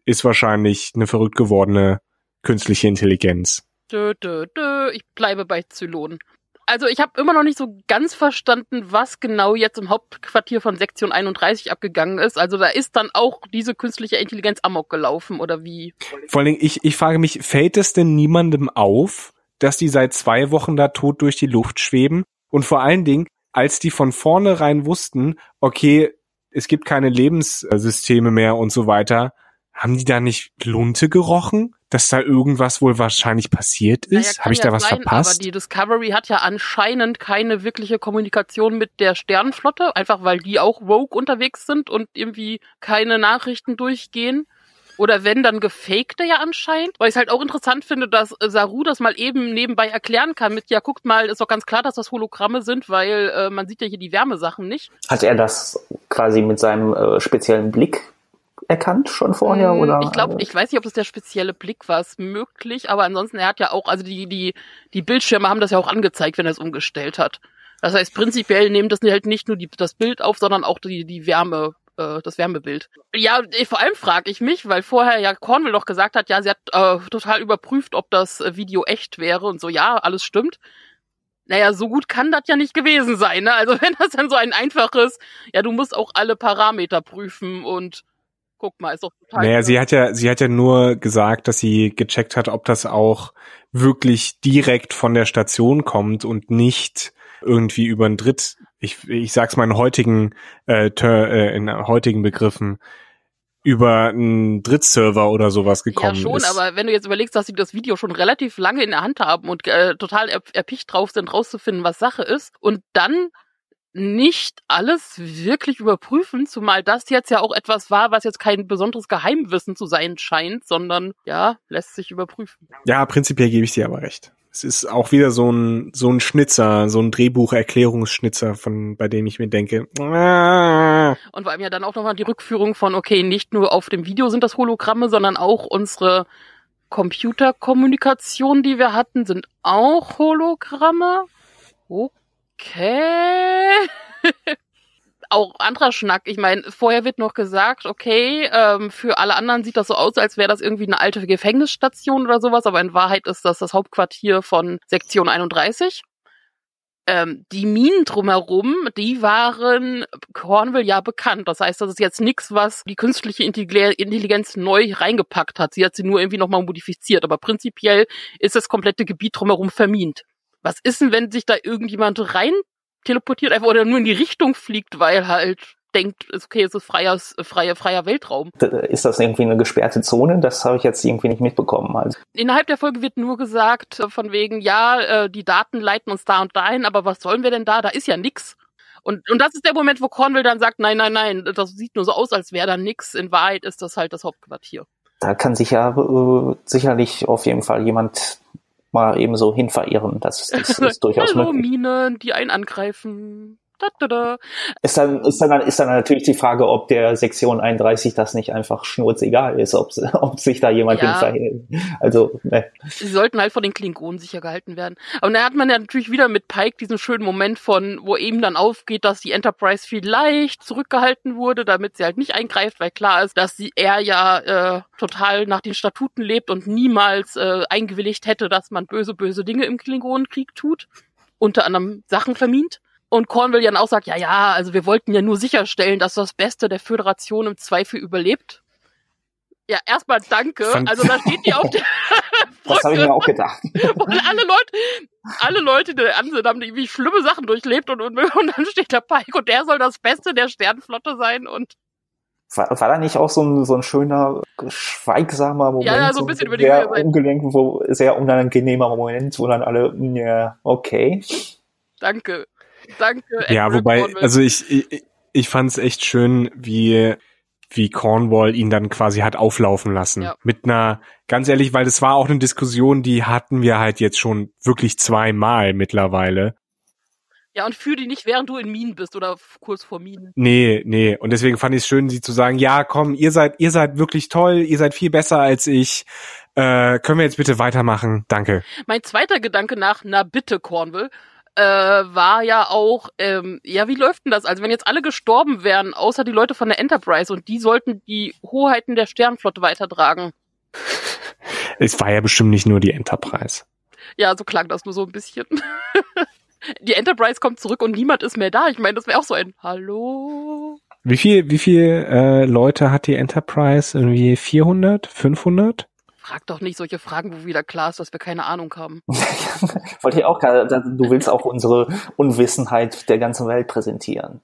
C: ist wahrscheinlich eine verrückt gewordene künstliche Intelligenz.
A: Dö, dö, dö. Ich bleibe bei Zylonen. Also ich habe immer noch nicht so ganz verstanden, was genau jetzt im Hauptquartier von Sektion 31 abgegangen ist. Also da ist dann auch diese künstliche Intelligenz amok gelaufen oder wie?
C: Vor allen Dingen, ich, ich frage mich, fällt es denn niemandem auf, dass die seit zwei Wochen da tot durch die Luft schweben? Und vor allen Dingen, als die von vornherein wussten, okay, es gibt keine Lebenssysteme mehr und so weiter, haben die da nicht Lunte gerochen? Dass da irgendwas wohl wahrscheinlich passiert ist?
A: Naja,
C: Habe ich
A: ja
C: da was
A: sein,
C: verpasst?
A: Aber die Discovery hat ja anscheinend keine wirkliche Kommunikation mit der Sternenflotte, einfach weil die auch Rogue unterwegs sind und irgendwie keine Nachrichten durchgehen. Oder wenn, dann gefakte ja anscheinend. Weil ich es halt auch interessant finde, dass Saru das mal eben nebenbei erklären kann mit, ja, guckt mal, ist doch ganz klar, dass das Hologramme sind, weil äh, man sieht ja hier die Wärmesachen nicht.
B: Hat er das quasi mit seinem äh, speziellen Blick erkannt schon vorher
A: Mm,
B: oder?
A: Ich glaube, ich weiß nicht, ob das der spezielle Blick war, ist möglich, aber ansonsten, er hat ja auch, also die, die, die Bildschirme haben das ja auch angezeigt, wenn er es umgestellt hat. Das heißt, prinzipiell nehmen das halt nicht nur die, das Bild auf, sondern auch die, die Wärme, äh, das Wärmebild. Ja, vor allem frage ich mich, weil vorher ja Cornwall doch gesagt hat, ja, sie hat äh, total überprüft, ob das äh, Video echt wäre und so, ja, alles stimmt. Naja, so gut kann das ja nicht gewesen sein, ne? Also *laughs* wenn das dann so ein einfaches, ja, du musst auch alle Parameter prüfen und guck mal, ist doch total.
C: Naja, sie hat ja, sie hat ja nur gesagt, dass sie gecheckt hat, ob das auch wirklich direkt von der Station kommt und nicht irgendwie über ein Dritt, ich, ich sag's mal in heutigen, äh, äh, in heutigen Begriffen, über einen Drittserver oder sowas gekommen
A: ja, schon,
C: ist.
A: aber wenn du jetzt überlegst, dass sie das Video schon relativ lange in der Hand haben und äh, total er erpicht drauf sind, rauszufinden, was Sache ist, und dann nicht alles wirklich überprüfen, zumal das jetzt ja auch etwas war, was jetzt kein besonderes Geheimwissen zu sein scheint, sondern ja, lässt sich überprüfen.
C: Ja, prinzipiell gebe ich dir aber recht. Es ist auch wieder so ein so ein Schnitzer, so ein Drehbucherklärungsschnitzer, von bei dem ich mir denke. Ah.
A: Und vor allem ja dann auch nochmal die Rückführung von, okay, nicht nur auf dem Video sind das Hologramme, sondern auch unsere Computerkommunikation, die wir hatten, sind auch Hologramme. Okay. *laughs* auch anderer Schnack. Ich meine, vorher wird noch gesagt, okay, ähm, für alle anderen sieht das so aus, als wäre das irgendwie eine alte Gefängnisstation oder sowas, aber in Wahrheit ist das das Hauptquartier von Sektion 31. Ähm, die Minen drumherum, die waren Cornwall ja bekannt. Das heißt, das ist jetzt nichts, was die künstliche Intelligenz neu reingepackt hat. Sie hat sie nur irgendwie nochmal modifiziert. Aber prinzipiell ist das komplette Gebiet drumherum vermint. Was ist denn, wenn sich da irgendjemand rein teleportiert einfach oder nur in die Richtung fliegt, weil halt denkt, okay, es ist freier, freier, freier Weltraum.
B: Ist das irgendwie eine gesperrte Zone? Das habe ich jetzt irgendwie nicht mitbekommen. Also.
A: Innerhalb der Folge wird nur gesagt, von wegen, ja, die Daten leiten uns da und dahin, aber was sollen wir denn da? Da ist ja nix. Und, und das ist der Moment, wo Cornwall dann sagt, nein, nein, nein, das sieht nur so aus, als wäre da nix. In Wahrheit ist das halt das Hauptquartier.
B: Da kann sich ja äh, sicherlich auf jeden Fall jemand mal eben so hin verirren. *laughs* Das, das ist durchaus
A: Hallo,
B: möglich.
A: Minen, die einen angreifen. Da, da, da.
B: Ist dann, ist dann, ist dann natürlich die Frage, ob der Sektion 31 das nicht einfach schnurzegal ist, ob, *laughs* ob sich da jemand
A: Ja.
B: hin verhält. Also, ne.
A: Sie sollten halt von den Klingonen sicher gehalten werden. Aber dann hat man ja natürlich wieder mit Pike diesen schönen Moment von, wo eben dann aufgeht, dass die Enterprise vielleicht zurückgehalten wurde, damit sie halt nicht eingreift, weil klar ist, dass sie er ja äh, total nach den Statuten lebt und niemals äh, eingewilligt hätte, dass man böse, böse Dinge im Klingonenkrieg tut. Unter anderem Sachen vermint. Und Cornwall dann auch sagt, ja, ja, also wir wollten ja nur sicherstellen, dass das Beste der Föderation im Zweifel überlebt. Ja, erstmal danke. Also da steht die auf *laughs* der
B: das habe ich mir auch gedacht. *laughs*
A: und alle Leute, alle Leute, die an sind, haben irgendwie schlimme Sachen durchlebt und, und, und dann steht der Pike und der soll das Beste der Sternenflotte sein und
B: War, war da nicht auch so ein, so ein schöner, schweigsamer Moment?
A: Ja, ja, so ein bisschen über die
B: sehr ungelenk, wo, sehr unangenehmer Moment, wo dann alle, ja, okay.
A: danke. Danke.
C: Ja,
A: Edward
C: wobei,
A: Cornwall.
C: also ich, ich, ich fand es echt schön, wie, wie Cornwall ihn dann quasi hat auflaufen lassen.
A: Ja.
C: Mit einer, ganz ehrlich, weil das war auch eine Diskussion, die hatten wir halt jetzt schon wirklich zweimal mittlerweile.
A: Ja, und führ die nicht, während du in Minen bist oder kurz vor Minen.
C: Nee, nee. Und deswegen fand ich es schön, sie zu sagen, ja, komm, ihr seid, ihr seid wirklich toll, ihr seid viel besser als ich. Äh, können wir jetzt bitte weitermachen? Danke.
A: Mein zweiter Gedanke nach, na bitte, Cornwall, äh, war ja auch, ähm, ja, wie läuft denn das? Also wenn jetzt alle gestorben wären, außer die Leute von der Enterprise und die sollten die Hoheiten der Sternflotte weitertragen. *laughs*
C: Es war ja bestimmt nicht nur die Enterprise.
A: Ja, so klang das nur so ein bisschen. *laughs* die Enterprise kommt zurück und niemand ist mehr da. Ich meine, das wäre auch so ein Hallo.
C: Wie viel, wie viel äh, Leute hat die Enterprise? Irgendwie 400, 500?
A: Frag doch nicht solche Fragen, wo wieder klar ist, dass wir keine Ahnung haben. *laughs*
B: Wollte ich auch gerade, du willst auch unsere Unwissenheit der ganzen Welt präsentieren.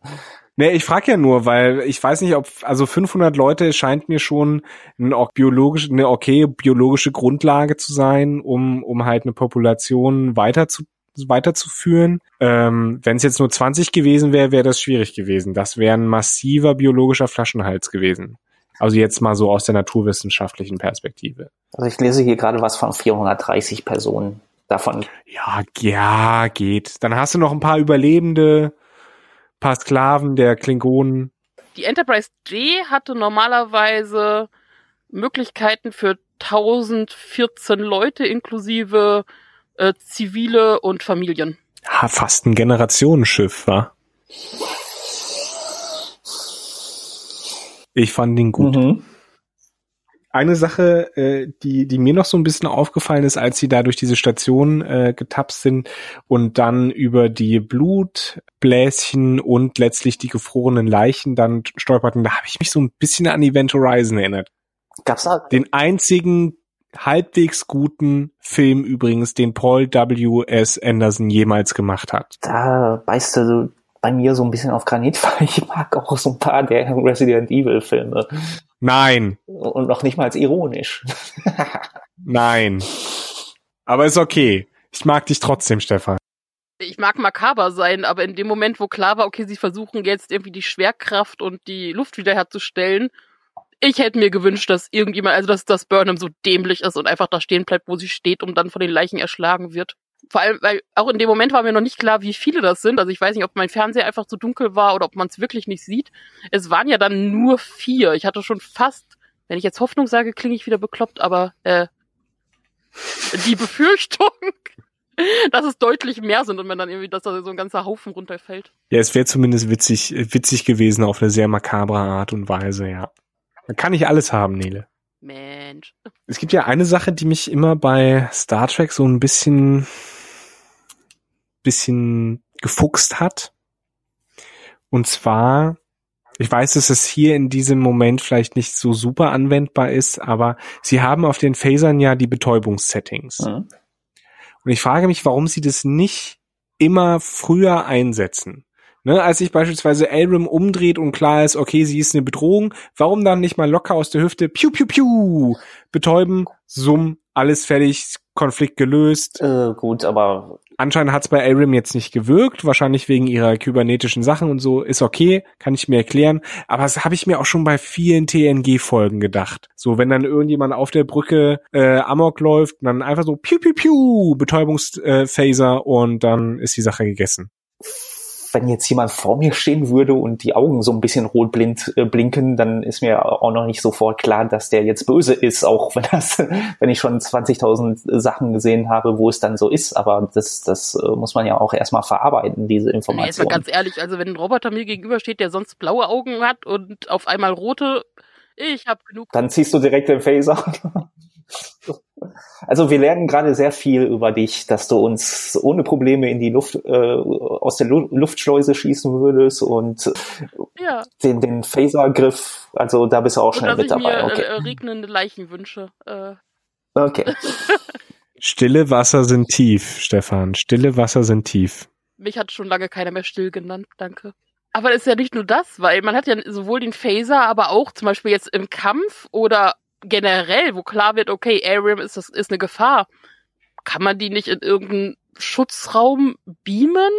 C: Nee, ich frage ja nur, weil ich weiß nicht, ob, also 500 Leute scheint mir schon eine, biologisch, eine okay biologische Grundlage zu sein, um, um halt eine Population weiter zu, weiterzuführen. Ähm, Wenn es jetzt nur 20 gewesen wäre, wäre das schwierig gewesen. Das wäre ein massiver biologischer Flaschenhals gewesen. Also jetzt mal so aus der naturwissenschaftlichen Perspektive.
B: Also ich lese hier gerade was von 430 Personen davon.
C: Ja, ja, geht. Dann hast du noch ein paar Überlebende, paar Sklaven der Klingonen.
A: Die Enterprise D hatte normalerweise Möglichkeiten für 1014 Leute inklusive äh, zivile und Familien.
C: Ja, fast ein Generationenschiff, war. Ich fand ihn gut. Mhm. Eine Sache, äh, die, die mir noch so ein bisschen aufgefallen ist, als sie da durch diese Station äh, getapst sind und dann über die Blutbläschen und letztlich die gefrorenen Leichen dann stolperten, da habe ich mich so ein bisschen an Event Horizon erinnert.
B: Gab's da?
C: Den einzigen halbwegs guten Film übrigens, den Paul W. S. Anderson jemals gemacht hat.
B: Da beißt du bei mir so ein bisschen auf Granit, *laughs* weil ich mag auch so ein paar der Resident Evil Filme.
C: Nein.
B: Und noch nicht mal als ironisch.
C: Nein. Aber ist okay. Ich mag dich trotzdem, Stefan.
A: Ich mag makaber sein, aber in dem Moment, wo klar war, okay, sie versuchen jetzt irgendwie die Schwerkraft und die Luft wiederherzustellen, ich hätte mir gewünscht, dass irgendjemand, also dass das Burnham so dämlich ist und einfach da stehen bleibt, wo sie steht und dann von den Leichen erschlagen wird vor allem, weil auch in dem Moment war mir noch nicht klar, wie viele das sind. Also ich weiß nicht, ob mein Fernseher einfach zu dunkel war oder ob man es wirklich nicht sieht. Es waren ja dann nur vier. Ich hatte schon fast, wenn ich jetzt Hoffnung sage, klinge ich wieder bekloppt, aber äh, die Befürchtung, *laughs* dass es deutlich mehr sind und wenn dann irgendwie, dass da so ein ganzer Haufen runterfällt.
C: Ja, es wäre zumindest witzig, witzig gewesen auf eine sehr makabre Art und Weise, ja. Man kann nicht alles haben, Nele.
A: Mensch.
C: Es gibt ja eine Sache, die mich immer bei Star Trek so ein bisschen, bisschen gefuchst hat. Und zwar, ich weiß, dass es hier in diesem Moment vielleicht nicht so super anwendbar ist, aber sie haben auf den Phasern ja die Betäubungssettings. Mhm. Und ich frage mich, warum sie das nicht immer früher einsetzen. Ne, als sich beispielsweise Elrim umdreht und klar ist, okay, sie ist eine Bedrohung, warum dann nicht mal locker aus der Hüfte piu piu piu betäuben, summ, alles fertig, Konflikt gelöst.
B: Äh, gut, aber
C: anscheinend hat's bei Elrim jetzt nicht gewirkt, wahrscheinlich wegen ihrer kybernetischen Sachen und so, ist okay, kann ich mir erklären, aber das habe ich mir auch schon bei vielen TNG-Folgen gedacht. So, wenn dann irgendjemand auf der Brücke äh, Amok läuft, dann einfach so piu piu piu, Betäubungsphaser äh, und dann ist die Sache gegessen
B: wenn jetzt jemand vor mir stehen würde und die Augen so ein bisschen rot blind äh, blinken, dann ist mir auch noch nicht sofort klar, dass der jetzt böse ist, auch wenn das, *laughs* wenn ich schon 20.000 Sachen gesehen habe, wo es dann so ist. Aber das, das äh, muss man ja auch erstmal verarbeiten, diese Information. Jetzt
A: mal ganz ehrlich, also wenn ein Roboter mir gegenübersteht, der sonst blaue Augen hat und auf einmal rote, ich habe genug.
B: Dann ziehst du direkt den Phaser. *laughs* Also wir lernen gerade sehr viel über dich, dass du uns ohne Probleme in die Luft äh, aus der Lu Luftschleuse schießen würdest und ja. den, den Phasergriff, also da bist du auch schnell mit dabei. Mir,
A: okay. äh, regnende Leichen wünsche. Äh.
B: Okay. *laughs*
C: Stille Wasser sind tief, Stefan. Stille Wasser sind tief.
A: Mich hat schon lange keiner mehr still genannt, danke. Aber es ist ja nicht nur das, weil man hat ja sowohl den Phaser, aber auch zum Beispiel jetzt im Kampf oder generell, wo klar wird, okay, Arium ist, das ist eine Gefahr, kann man die nicht in irgendeinen Schutzraum beamen?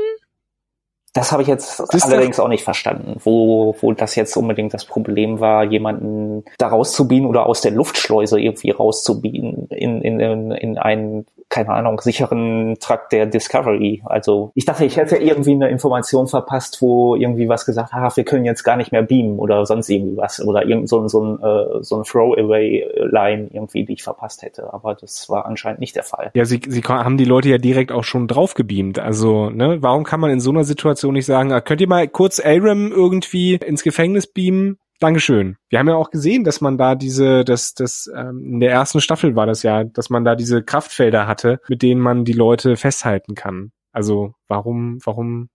B: Das habe ich jetzt das allerdings auch nicht verstanden, wo, wo das jetzt unbedingt das Problem war, jemanden da rauszubiegen oder aus der Luftschleuse irgendwie rauszubiegen in, in, in, in einen keine Ahnung, sicheren Trakt der Discovery. Also ich dachte, ich hätte irgendwie eine Information verpasst, wo irgendwie was gesagt, ah, wir können jetzt gar nicht mehr beamen oder sonst irgendwie was oder irgend so, so ein, äh, so ein Throwaway-Line irgendwie, die ich verpasst hätte. Aber das war anscheinend nicht der Fall.
C: Ja, sie, sie haben die Leute ja direkt auch schon drauf gebeamt. Also, ne, warum kann man in so einer Situation nicht sagen, ah, könnt ihr mal kurz Aram irgendwie ins Gefängnis beamen? Dankeschön. Wir haben ja auch gesehen, dass man da diese, dass das ähm, in der ersten Staffel war das ja, dass man da diese Kraftfelder hatte, mit denen man die Leute festhalten kann. Also warum, warum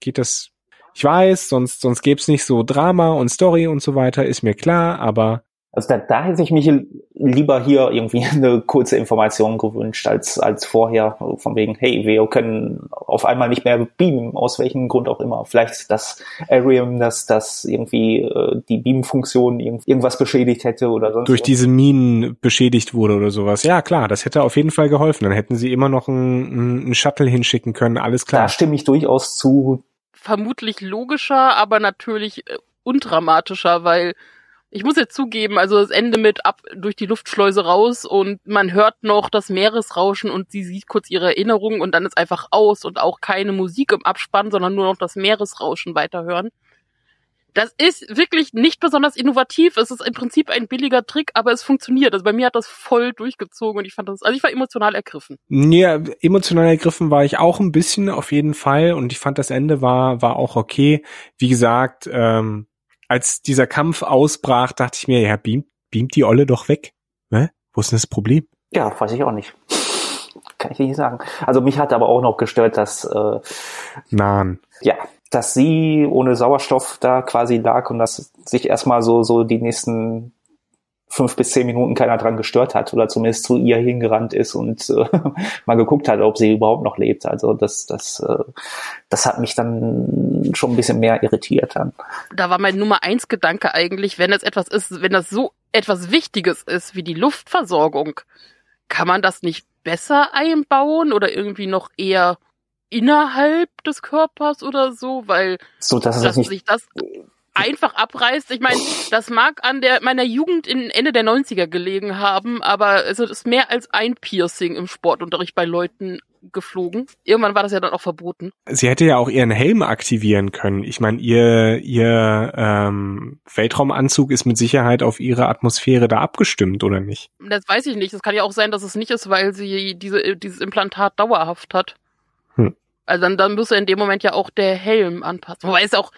C: geht das? Ich weiß, sonst sonst gäbe nicht so Drama und Story und so weiter, ist mir klar, aber
B: also da, da hätte ich mich lieber hier irgendwie *laughs* eine kurze Information gewünscht als, als vorher, von wegen, hey, wir können auf einmal nicht mehr beamen, aus welchem Grund auch immer. Vielleicht, dass Arium, dass das irgendwie äh, die Beam-Funktion irgendwas beschädigt hätte oder sonst
C: Durch was. diese Minen beschädigt wurde oder sowas. Ja, klar, das hätte auf jeden Fall geholfen. Dann hätten sie immer noch einen, einen Shuttle hinschicken können, alles klar. Da
B: stimme ich durchaus zu.
A: Vermutlich logischer, aber natürlich äh, undramatischer, weil ich muss jetzt zugeben, also das Ende mit ab durch die Luftschleuse raus und man hört noch das Meeresrauschen und sie sieht kurz ihre Erinnerungen und dann ist einfach aus und auch keine Musik im Abspann, sondern nur noch das Meeresrauschen weiterhören. Das ist wirklich nicht besonders innovativ. Es ist im Prinzip ein billiger Trick, aber es funktioniert. Also bei mir hat das voll durchgezogen und ich fand das, also ich war emotional ergriffen.
C: Ja, emotional ergriffen war ich auch ein bisschen auf jeden Fall und ich fand das Ende war, war auch okay. Wie gesagt, ähm, als dieser Kampf ausbrach, dachte ich mir, ja, beamt, beamt die Olle doch weg. Ne? Wo ist denn das Problem?
B: Ja, weiß ich auch nicht. Kann ich nicht sagen. Also mich hat aber auch noch gestört, dass äh,
C: Nein.
B: Ja, dass sie ohne Sauerstoff da quasi lag und dass sich erstmal so so die nächsten fünf bis zehn Minuten keiner dran gestört hat oder zumindest zu ihr hingerannt ist und äh, *laughs* mal geguckt hat, ob sie überhaupt noch lebt. Also das, das, äh, das hat mich dann schon ein bisschen mehr irritiert dann.
A: Da war mein Nummer eins Gedanke eigentlich, wenn es etwas ist, wenn das so etwas Wichtiges ist wie die Luftversorgung, kann man das nicht besser einbauen oder irgendwie noch eher innerhalb des Körpers oder so, weil
B: so, dass, dass
A: sich das einfach abreißt. Ich meine, das mag an der meiner Jugend in Ende der 90er gelegen haben, aber es ist mehr als ein Piercing im Sportunterricht bei Leuten geflogen. Irgendwann war das ja dann auch verboten.
C: Sie hätte ja auch ihren Helm aktivieren können. Ich meine, ihr, ihr ähm, Weltraumanzug ist mit Sicherheit auf ihre Atmosphäre da abgestimmt, oder nicht?
A: Das weiß ich nicht. Es kann ja auch sein, dass es nicht ist, weil sie diese, dieses Implantat dauerhaft hat. Hm. Also dann, dann müsste in dem Moment ja auch der Helm anpassen. Wobei es auch,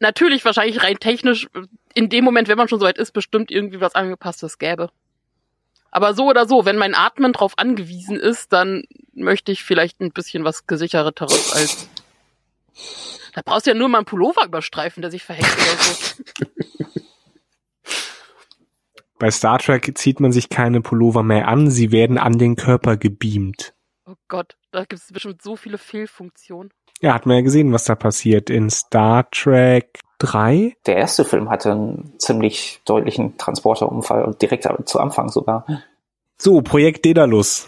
A: natürlich wahrscheinlich rein technisch in dem Moment, wenn man schon so weit ist, bestimmt irgendwie was angepasstes gäbe. Aber so oder so, wenn mein Atmen drauf angewiesen ist, dann möchte ich vielleicht ein bisschen was gesicherteres als. Da brauchst du ja nur mal einen Pullover überstreifen, der sich verhängt oder so.
C: Bei Star Trek zieht man sich keine Pullover mehr an, sie werden an den Körper gebeamt.
A: Oh Gott, da gibt es bestimmt so viele Fehlfunktionen.
C: Ja, hat man ja gesehen, was da passiert in Star Trek 3.
B: Der erste Film hatte einen ziemlich deutlichen Transporterunfall, direkt zu Anfang sogar.
C: So, Projekt Dedalus.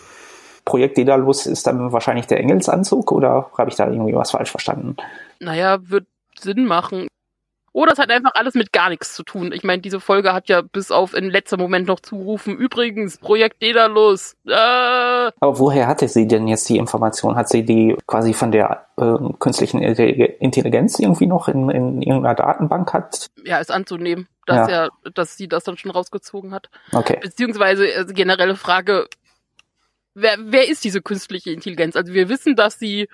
B: Projekt Dedalus ist dann wahrscheinlich der Engelsanzug oder habe ich da irgendwie was falsch verstanden?
A: Naja, wird Sinn machen. Oder es hat einfach alles mit gar nichts zu tun. Ich meine, diese Folge hat ja bis auf in letzter Moment noch zurufen, übrigens, Projekt Dedalus. Äh.
B: Aber woher hatte sie denn jetzt die Information? Hat sie die quasi von der äh, künstlichen Intelligenz irgendwie noch in, in irgendeiner Datenbank hat?
A: Ja, ist anzunehmen, dass ja. ja, dass sie das dann schon rausgezogen hat.
B: Okay.
A: Beziehungsweise äh, generelle Frage, wer, wer ist diese künstliche Intelligenz? Also wir wissen, dass sie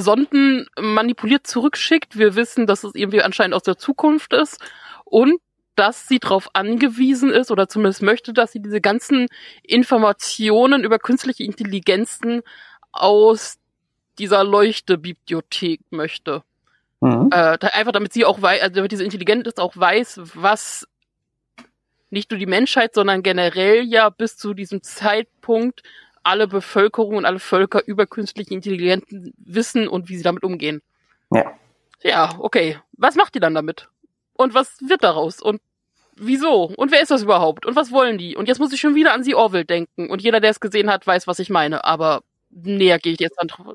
A: Sonden manipuliert zurückschickt. Wir wissen, dass es irgendwie anscheinend aus der Zukunft ist und dass sie darauf angewiesen ist oder zumindest möchte, dass sie diese ganzen Informationen über künstliche Intelligenzen aus dieser Leuchtebibliothek möchte. Mhm. Äh, einfach damit sie auch weiß, also damit diese Intelligenz auch weiß, was nicht nur die Menschheit, sondern generell ja bis zu diesem Zeitpunkt alle Bevölkerung und alle Völker über künstliche Intelligenzen wissen und wie sie damit umgehen.
B: Ja.
A: Ja, okay. Was macht die dann damit? Und was wird daraus? Und wieso? Und wer ist das überhaupt? Und was wollen die? Und jetzt muss ich schon wieder an sie Orwell denken. Und jeder, der es gesehen hat, weiß, was ich meine. Aber näher gehe ich jetzt an drauf.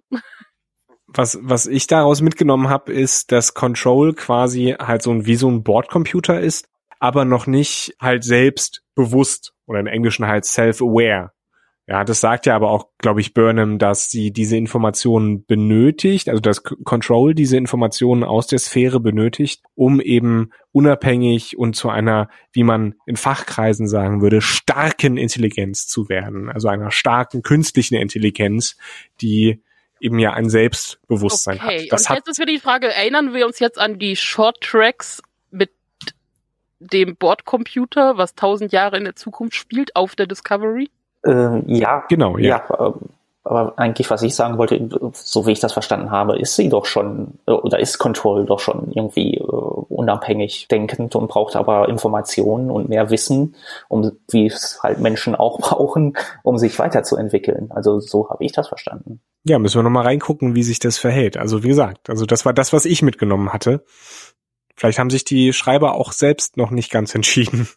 C: Was, was ich daraus mitgenommen habe, ist, dass Control quasi halt so ein wie so ein Bordcomputer ist, aber noch nicht halt selbst bewusst oder im Englischen halt self-aware Ja, das sagt ja aber auch, glaube ich, Burnham, dass sie diese Informationen benötigt, also dass Control diese Informationen aus der Sphäre benötigt, um eben unabhängig und zu einer, wie man in Fachkreisen sagen würde, starken Intelligenz zu werden. Also einer starken künstlichen Intelligenz, die eben ja ein Selbstbewusstsein
A: okay.
C: hat. Das
A: und
C: hat
A: jetzt ist wieder die Frage, erinnern wir uns jetzt an die Short Tracks mit dem Bordcomputer, was tausend Jahre in der Zukunft spielt, auf der Discovery?
B: Äh, ja,
C: genau, ja.
B: ja. äh, aber eigentlich, was ich sagen wollte, so wie ich das verstanden habe, ist sie doch schon, äh, oder ist Control doch schon irgendwie äh, unabhängig denkend und braucht aber Informationen und mehr Wissen, um wie es halt Menschen auch *laughs* brauchen, um sich weiterzuentwickeln. Also so habe ich das verstanden.
C: Ja, müssen wir nochmal reingucken, wie sich das verhält. Also wie gesagt, also das war das, was ich mitgenommen hatte. Vielleicht haben sich die Schreiber auch selbst noch nicht ganz entschieden,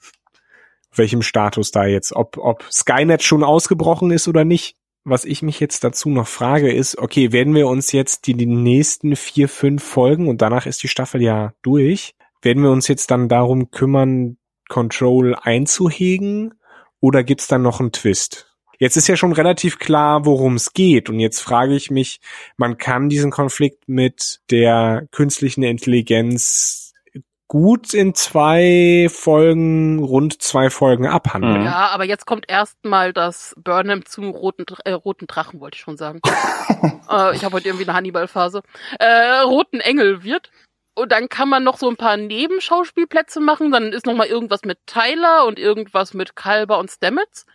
C: welchem Status da jetzt, ob, ob Skynet schon ausgebrochen ist oder nicht. Was ich mich jetzt dazu noch frage, ist, okay, werden wir uns jetzt die, die nächsten vier, fünf Folgen und danach ist die Staffel ja durch, werden wir uns jetzt dann darum kümmern, Control einzuhegen oder gibt's dann noch einen Twist? Jetzt ist ja schon relativ klar, worum es geht. Und jetzt frage ich mich, man kann diesen Konflikt mit der künstlichen Intelligenz gut in zwei Folgen, rund zwei Folgen abhandeln.
B: Mhm.
A: Ja, aber jetzt kommt erstmal das Burnham zum roten, äh, roten Drachen, wollte ich schon sagen. *laughs* äh, ich habe heute irgendwie eine Hannibal-Phase. Äh, roten Engel wird. Und dann kann man noch so ein paar Nebenschauspielplätze machen. Dann ist noch mal irgendwas mit Tyler und irgendwas mit Kalber und Stamets.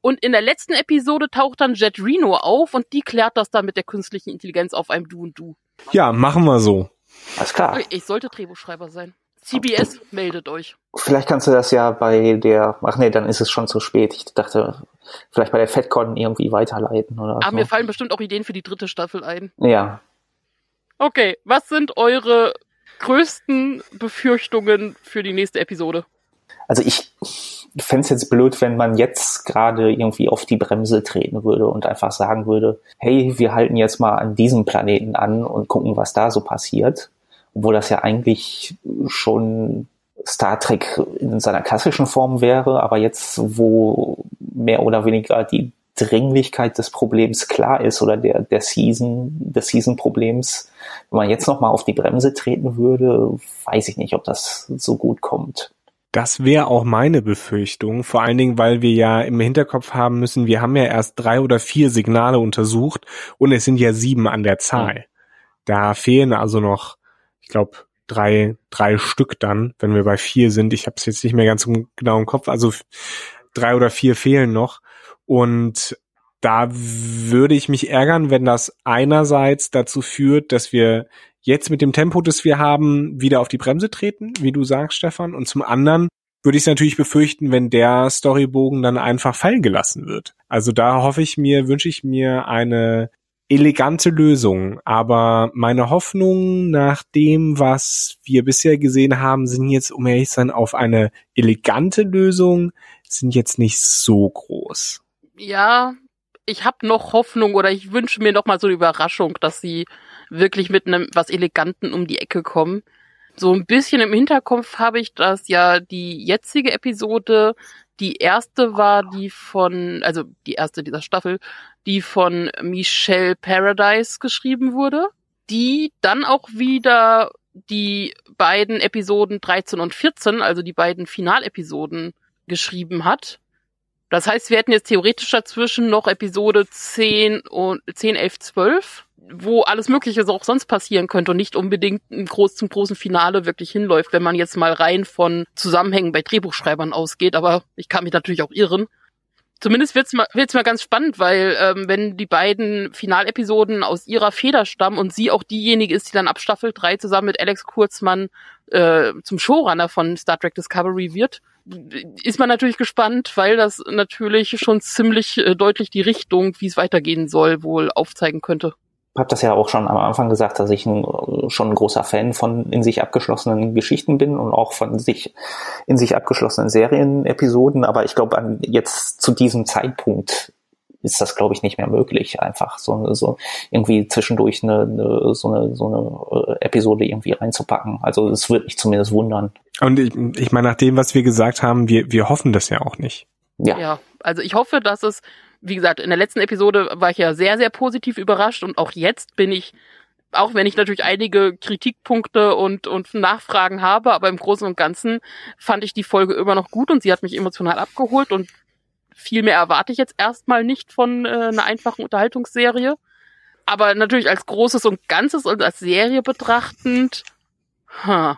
A: Und in der letzten Episode taucht dann Jet Reno auf und die klärt das dann mit der künstlichen Intelligenz auf einem Du und Du.
C: Ja, machen wir so.
B: Alles klar.
A: Ich sollte Drehbuchschreiber sein. CBS meldet euch.
B: Vielleicht kannst du das ja bei der, ach nee, dann ist es schon zu spät. Ich dachte, vielleicht bei der FedCon irgendwie weiterleiten oder
A: Aber
B: so.
A: mir fallen bestimmt auch Ideen für die dritte Staffel ein.
B: Ja,
A: Okay, was sind eure größten Befürchtungen für die nächste Episode?
B: also ich fände es jetzt blöd, wenn man jetzt gerade irgendwie auf die Bremse treten würde und einfach sagen würde, hey, wir halten jetzt mal an diesem Planeten an und gucken, was da so passiert. Obwohl das ja eigentlich schon Star Trek in seiner klassischen Form wäre, aber jetzt, wo mehr oder weniger die Dringlichkeit des Problems klar ist oder der, der Season, des Season-Problems, wenn man jetzt nochmal auf die Bremse treten würde, weiß ich nicht, ob das so gut kommt.
C: Das wäre auch meine Befürchtung, vor allen Dingen, weil wir ja im Hinterkopf haben müssen, wir haben ja erst drei oder vier Signale untersucht und es sind ja sieben an der Zahl. Da fehlen also noch, ich glaube, drei, drei Stück dann, wenn wir bei vier sind. Ich habe es jetzt nicht mehr ganz im- genau im Kopf, also drei oder vier fehlen noch. Und da würde ich mich ärgern, wenn das einerseits dazu führt, dass wir jetzt mit dem Tempo, das wir haben, wieder auf die Bremse treten, wie du sagst, Stefan. Und zum anderen würde ich es natürlich befürchten, wenn der Storybogen dann einfach fallen gelassen wird. Also da hoffe ich mir, wünsche ich mir eine elegante Lösung. Aber meine Hoffnungen nach dem, was wir bisher gesehen haben, sind jetzt, um ehrlich zu sein, auf eine elegante Lösung, sind jetzt nicht so groß.
A: Ja, ich habe noch Hoffnung oder ich wünsche mir noch mal so eine Überraschung, dass sie wirklich mit einem was Eleganten um die Ecke kommen. So ein bisschen im Hinterkopf habe ich, dass ja die jetzige Episode die erste war, die von, also die erste dieser Staffel, die von Michelle Paradise geschrieben wurde, die dann auch wieder die beiden Episoden 13 und 14, also die beiden Finalepisoden geschrieben hat. Das heißt, wir hätten jetzt theoretisch dazwischen noch Episode 10 und 10, 11, 12, wo alles Mögliche auch sonst passieren könnte und nicht unbedingt ein groß, zum großen Finale wirklich hinläuft, wenn man jetzt mal rein von Zusammenhängen bei Drehbuchschreibern ausgeht. Aber ich kann mich natürlich auch irren. Zumindest wird's mal, wird's mal ganz spannend, weil ähm, wenn die beiden Finalepisoden aus ihrer Feder stammen und sie auch diejenige ist, die dann ab Staffel 3 zusammen mit Alex Kurzmann äh, zum Showrunner von Star Trek Discovery wird, ist man natürlich gespannt, weil das natürlich schon ziemlich äh, deutlich die Richtung, wie es weitergehen soll, wohl aufzeigen könnte.
B: Ich habe das ja auch schon am Anfang gesagt, dass ich ein, schon ein großer Fan von in sich abgeschlossenen Geschichten bin und auch von sich in sich abgeschlossenen Serienepisoden. Aber ich glaube, jetzt zu diesem Zeitpunkt ist das, glaube ich, nicht mehr möglich, einfach so, so irgendwie zwischendurch eine, eine, so, eine, so eine Episode irgendwie reinzupacken. Also es würde mich zumindest wundern.
C: Und ich, ich meine, nach dem, was wir gesagt haben, wir, wir hoffen das ja auch nicht.
B: Ja.
A: Ja, also ich hoffe, dass es wie gesagt, in der letzten Episode war ich ja sehr, sehr positiv überrascht und auch jetzt bin ich, auch wenn ich natürlich einige Kritikpunkte und, und Nachfragen habe, aber im Großen und Ganzen fand ich die Folge immer noch gut und sie hat mich emotional abgeholt und viel mehr erwarte ich jetzt erstmal nicht von äh, einer einfachen Unterhaltungsserie. Aber natürlich als Großes und Ganzes und als Serie betrachtend, huh,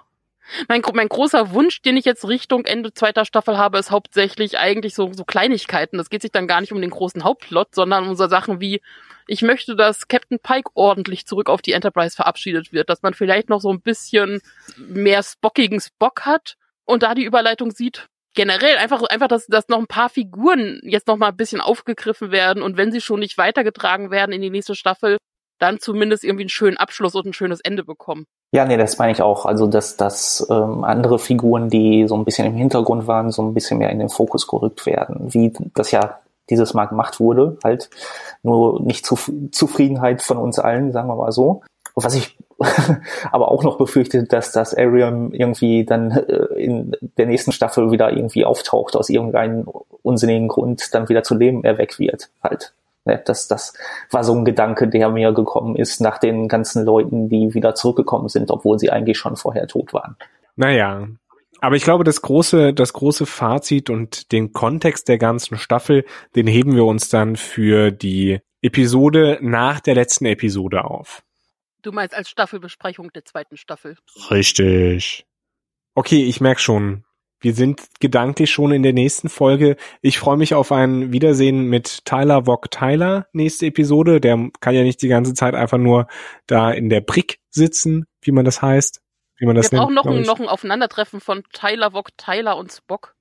A: mein, mein großer Wunsch, den ich jetzt Richtung Ende zweiter Staffel habe, ist hauptsächlich eigentlich so, so Kleinigkeiten. Das geht sich dann gar nicht um den großen Hauptplot, sondern um so Sachen wie, ich möchte, dass Captain Pike ordentlich zurück auf die Enterprise verabschiedet wird, dass man vielleicht noch so ein bisschen mehr spockigen Spock hat und da die Überleitung sieht. Generell einfach, einfach, dass, dass noch ein paar Figuren jetzt noch mal ein bisschen aufgegriffen werden und wenn sie schon nicht weitergetragen werden in die nächste Staffel, dann zumindest irgendwie einen schönen Abschluss und ein schönes Ende bekommen.
B: Ja, nee, das meine ich auch. Also, dass, dass ähm, andere Figuren, die so ein bisschen im Hintergrund waren, so ein bisschen mehr in den Fokus gerückt werden, wie das ja dieses Mal gemacht wurde, halt nur nicht zu, Zufriedenheit von uns allen, sagen wir mal so. Was ich *laughs* aber auch noch befürchte, dass das Arium irgendwie dann äh, in der nächsten Staffel wieder irgendwie auftaucht, aus irgendeinem unsinnigen Grund dann wieder zu Leben erweckt wird, halt. Ne, das, das war so ein Gedanke, der mir gekommen ist nach den ganzen Leuten, die wieder zurückgekommen sind, obwohl sie eigentlich schon vorher tot waren.
C: Naja, aber ich glaube, das große, das große Fazit und den Kontext der ganzen Staffel, den heben wir uns dann für die Episode nach der letzten Episode auf.
A: Du meinst als Staffelbesprechung der zweiten Staffel.
C: Richtig. Okay, ich merk schon, wir sind gedanklich schon in der nächsten Folge. Ich freue mich auf ein Wiedersehen mit Tyler Vogt Tyler, nächste Episode. Der kann ja nicht die ganze Zeit einfach nur da in der Brick sitzen, wie man das heißt. Wie man das
A: Wir
C: nennt,
A: brauchen noch ein, noch ein Aufeinandertreffen von Tyler Vogt Tyler und Spock.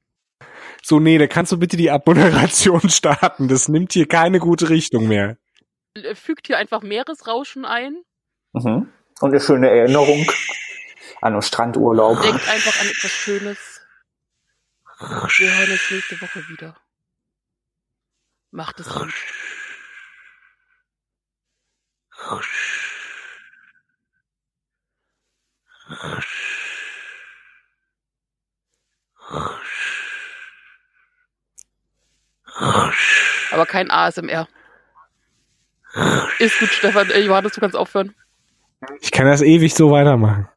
C: So, nee, da kannst du bitte die Abmoderation *laughs* starten. Das nimmt hier keine gute Richtung mehr.
A: Fügt hier einfach Meeresrauschen ein.
B: Mhm. Und eine schöne Erinnerung an einen Strandurlaub.
A: Denkt einfach an etwas Schönes. Wir hören uns nächste Woche wieder. Macht es gut. Aber kein ASMR. Ist gut, Stefan. Johannes, du kannst aufhören.
C: Ich kann das ewig so weitermachen.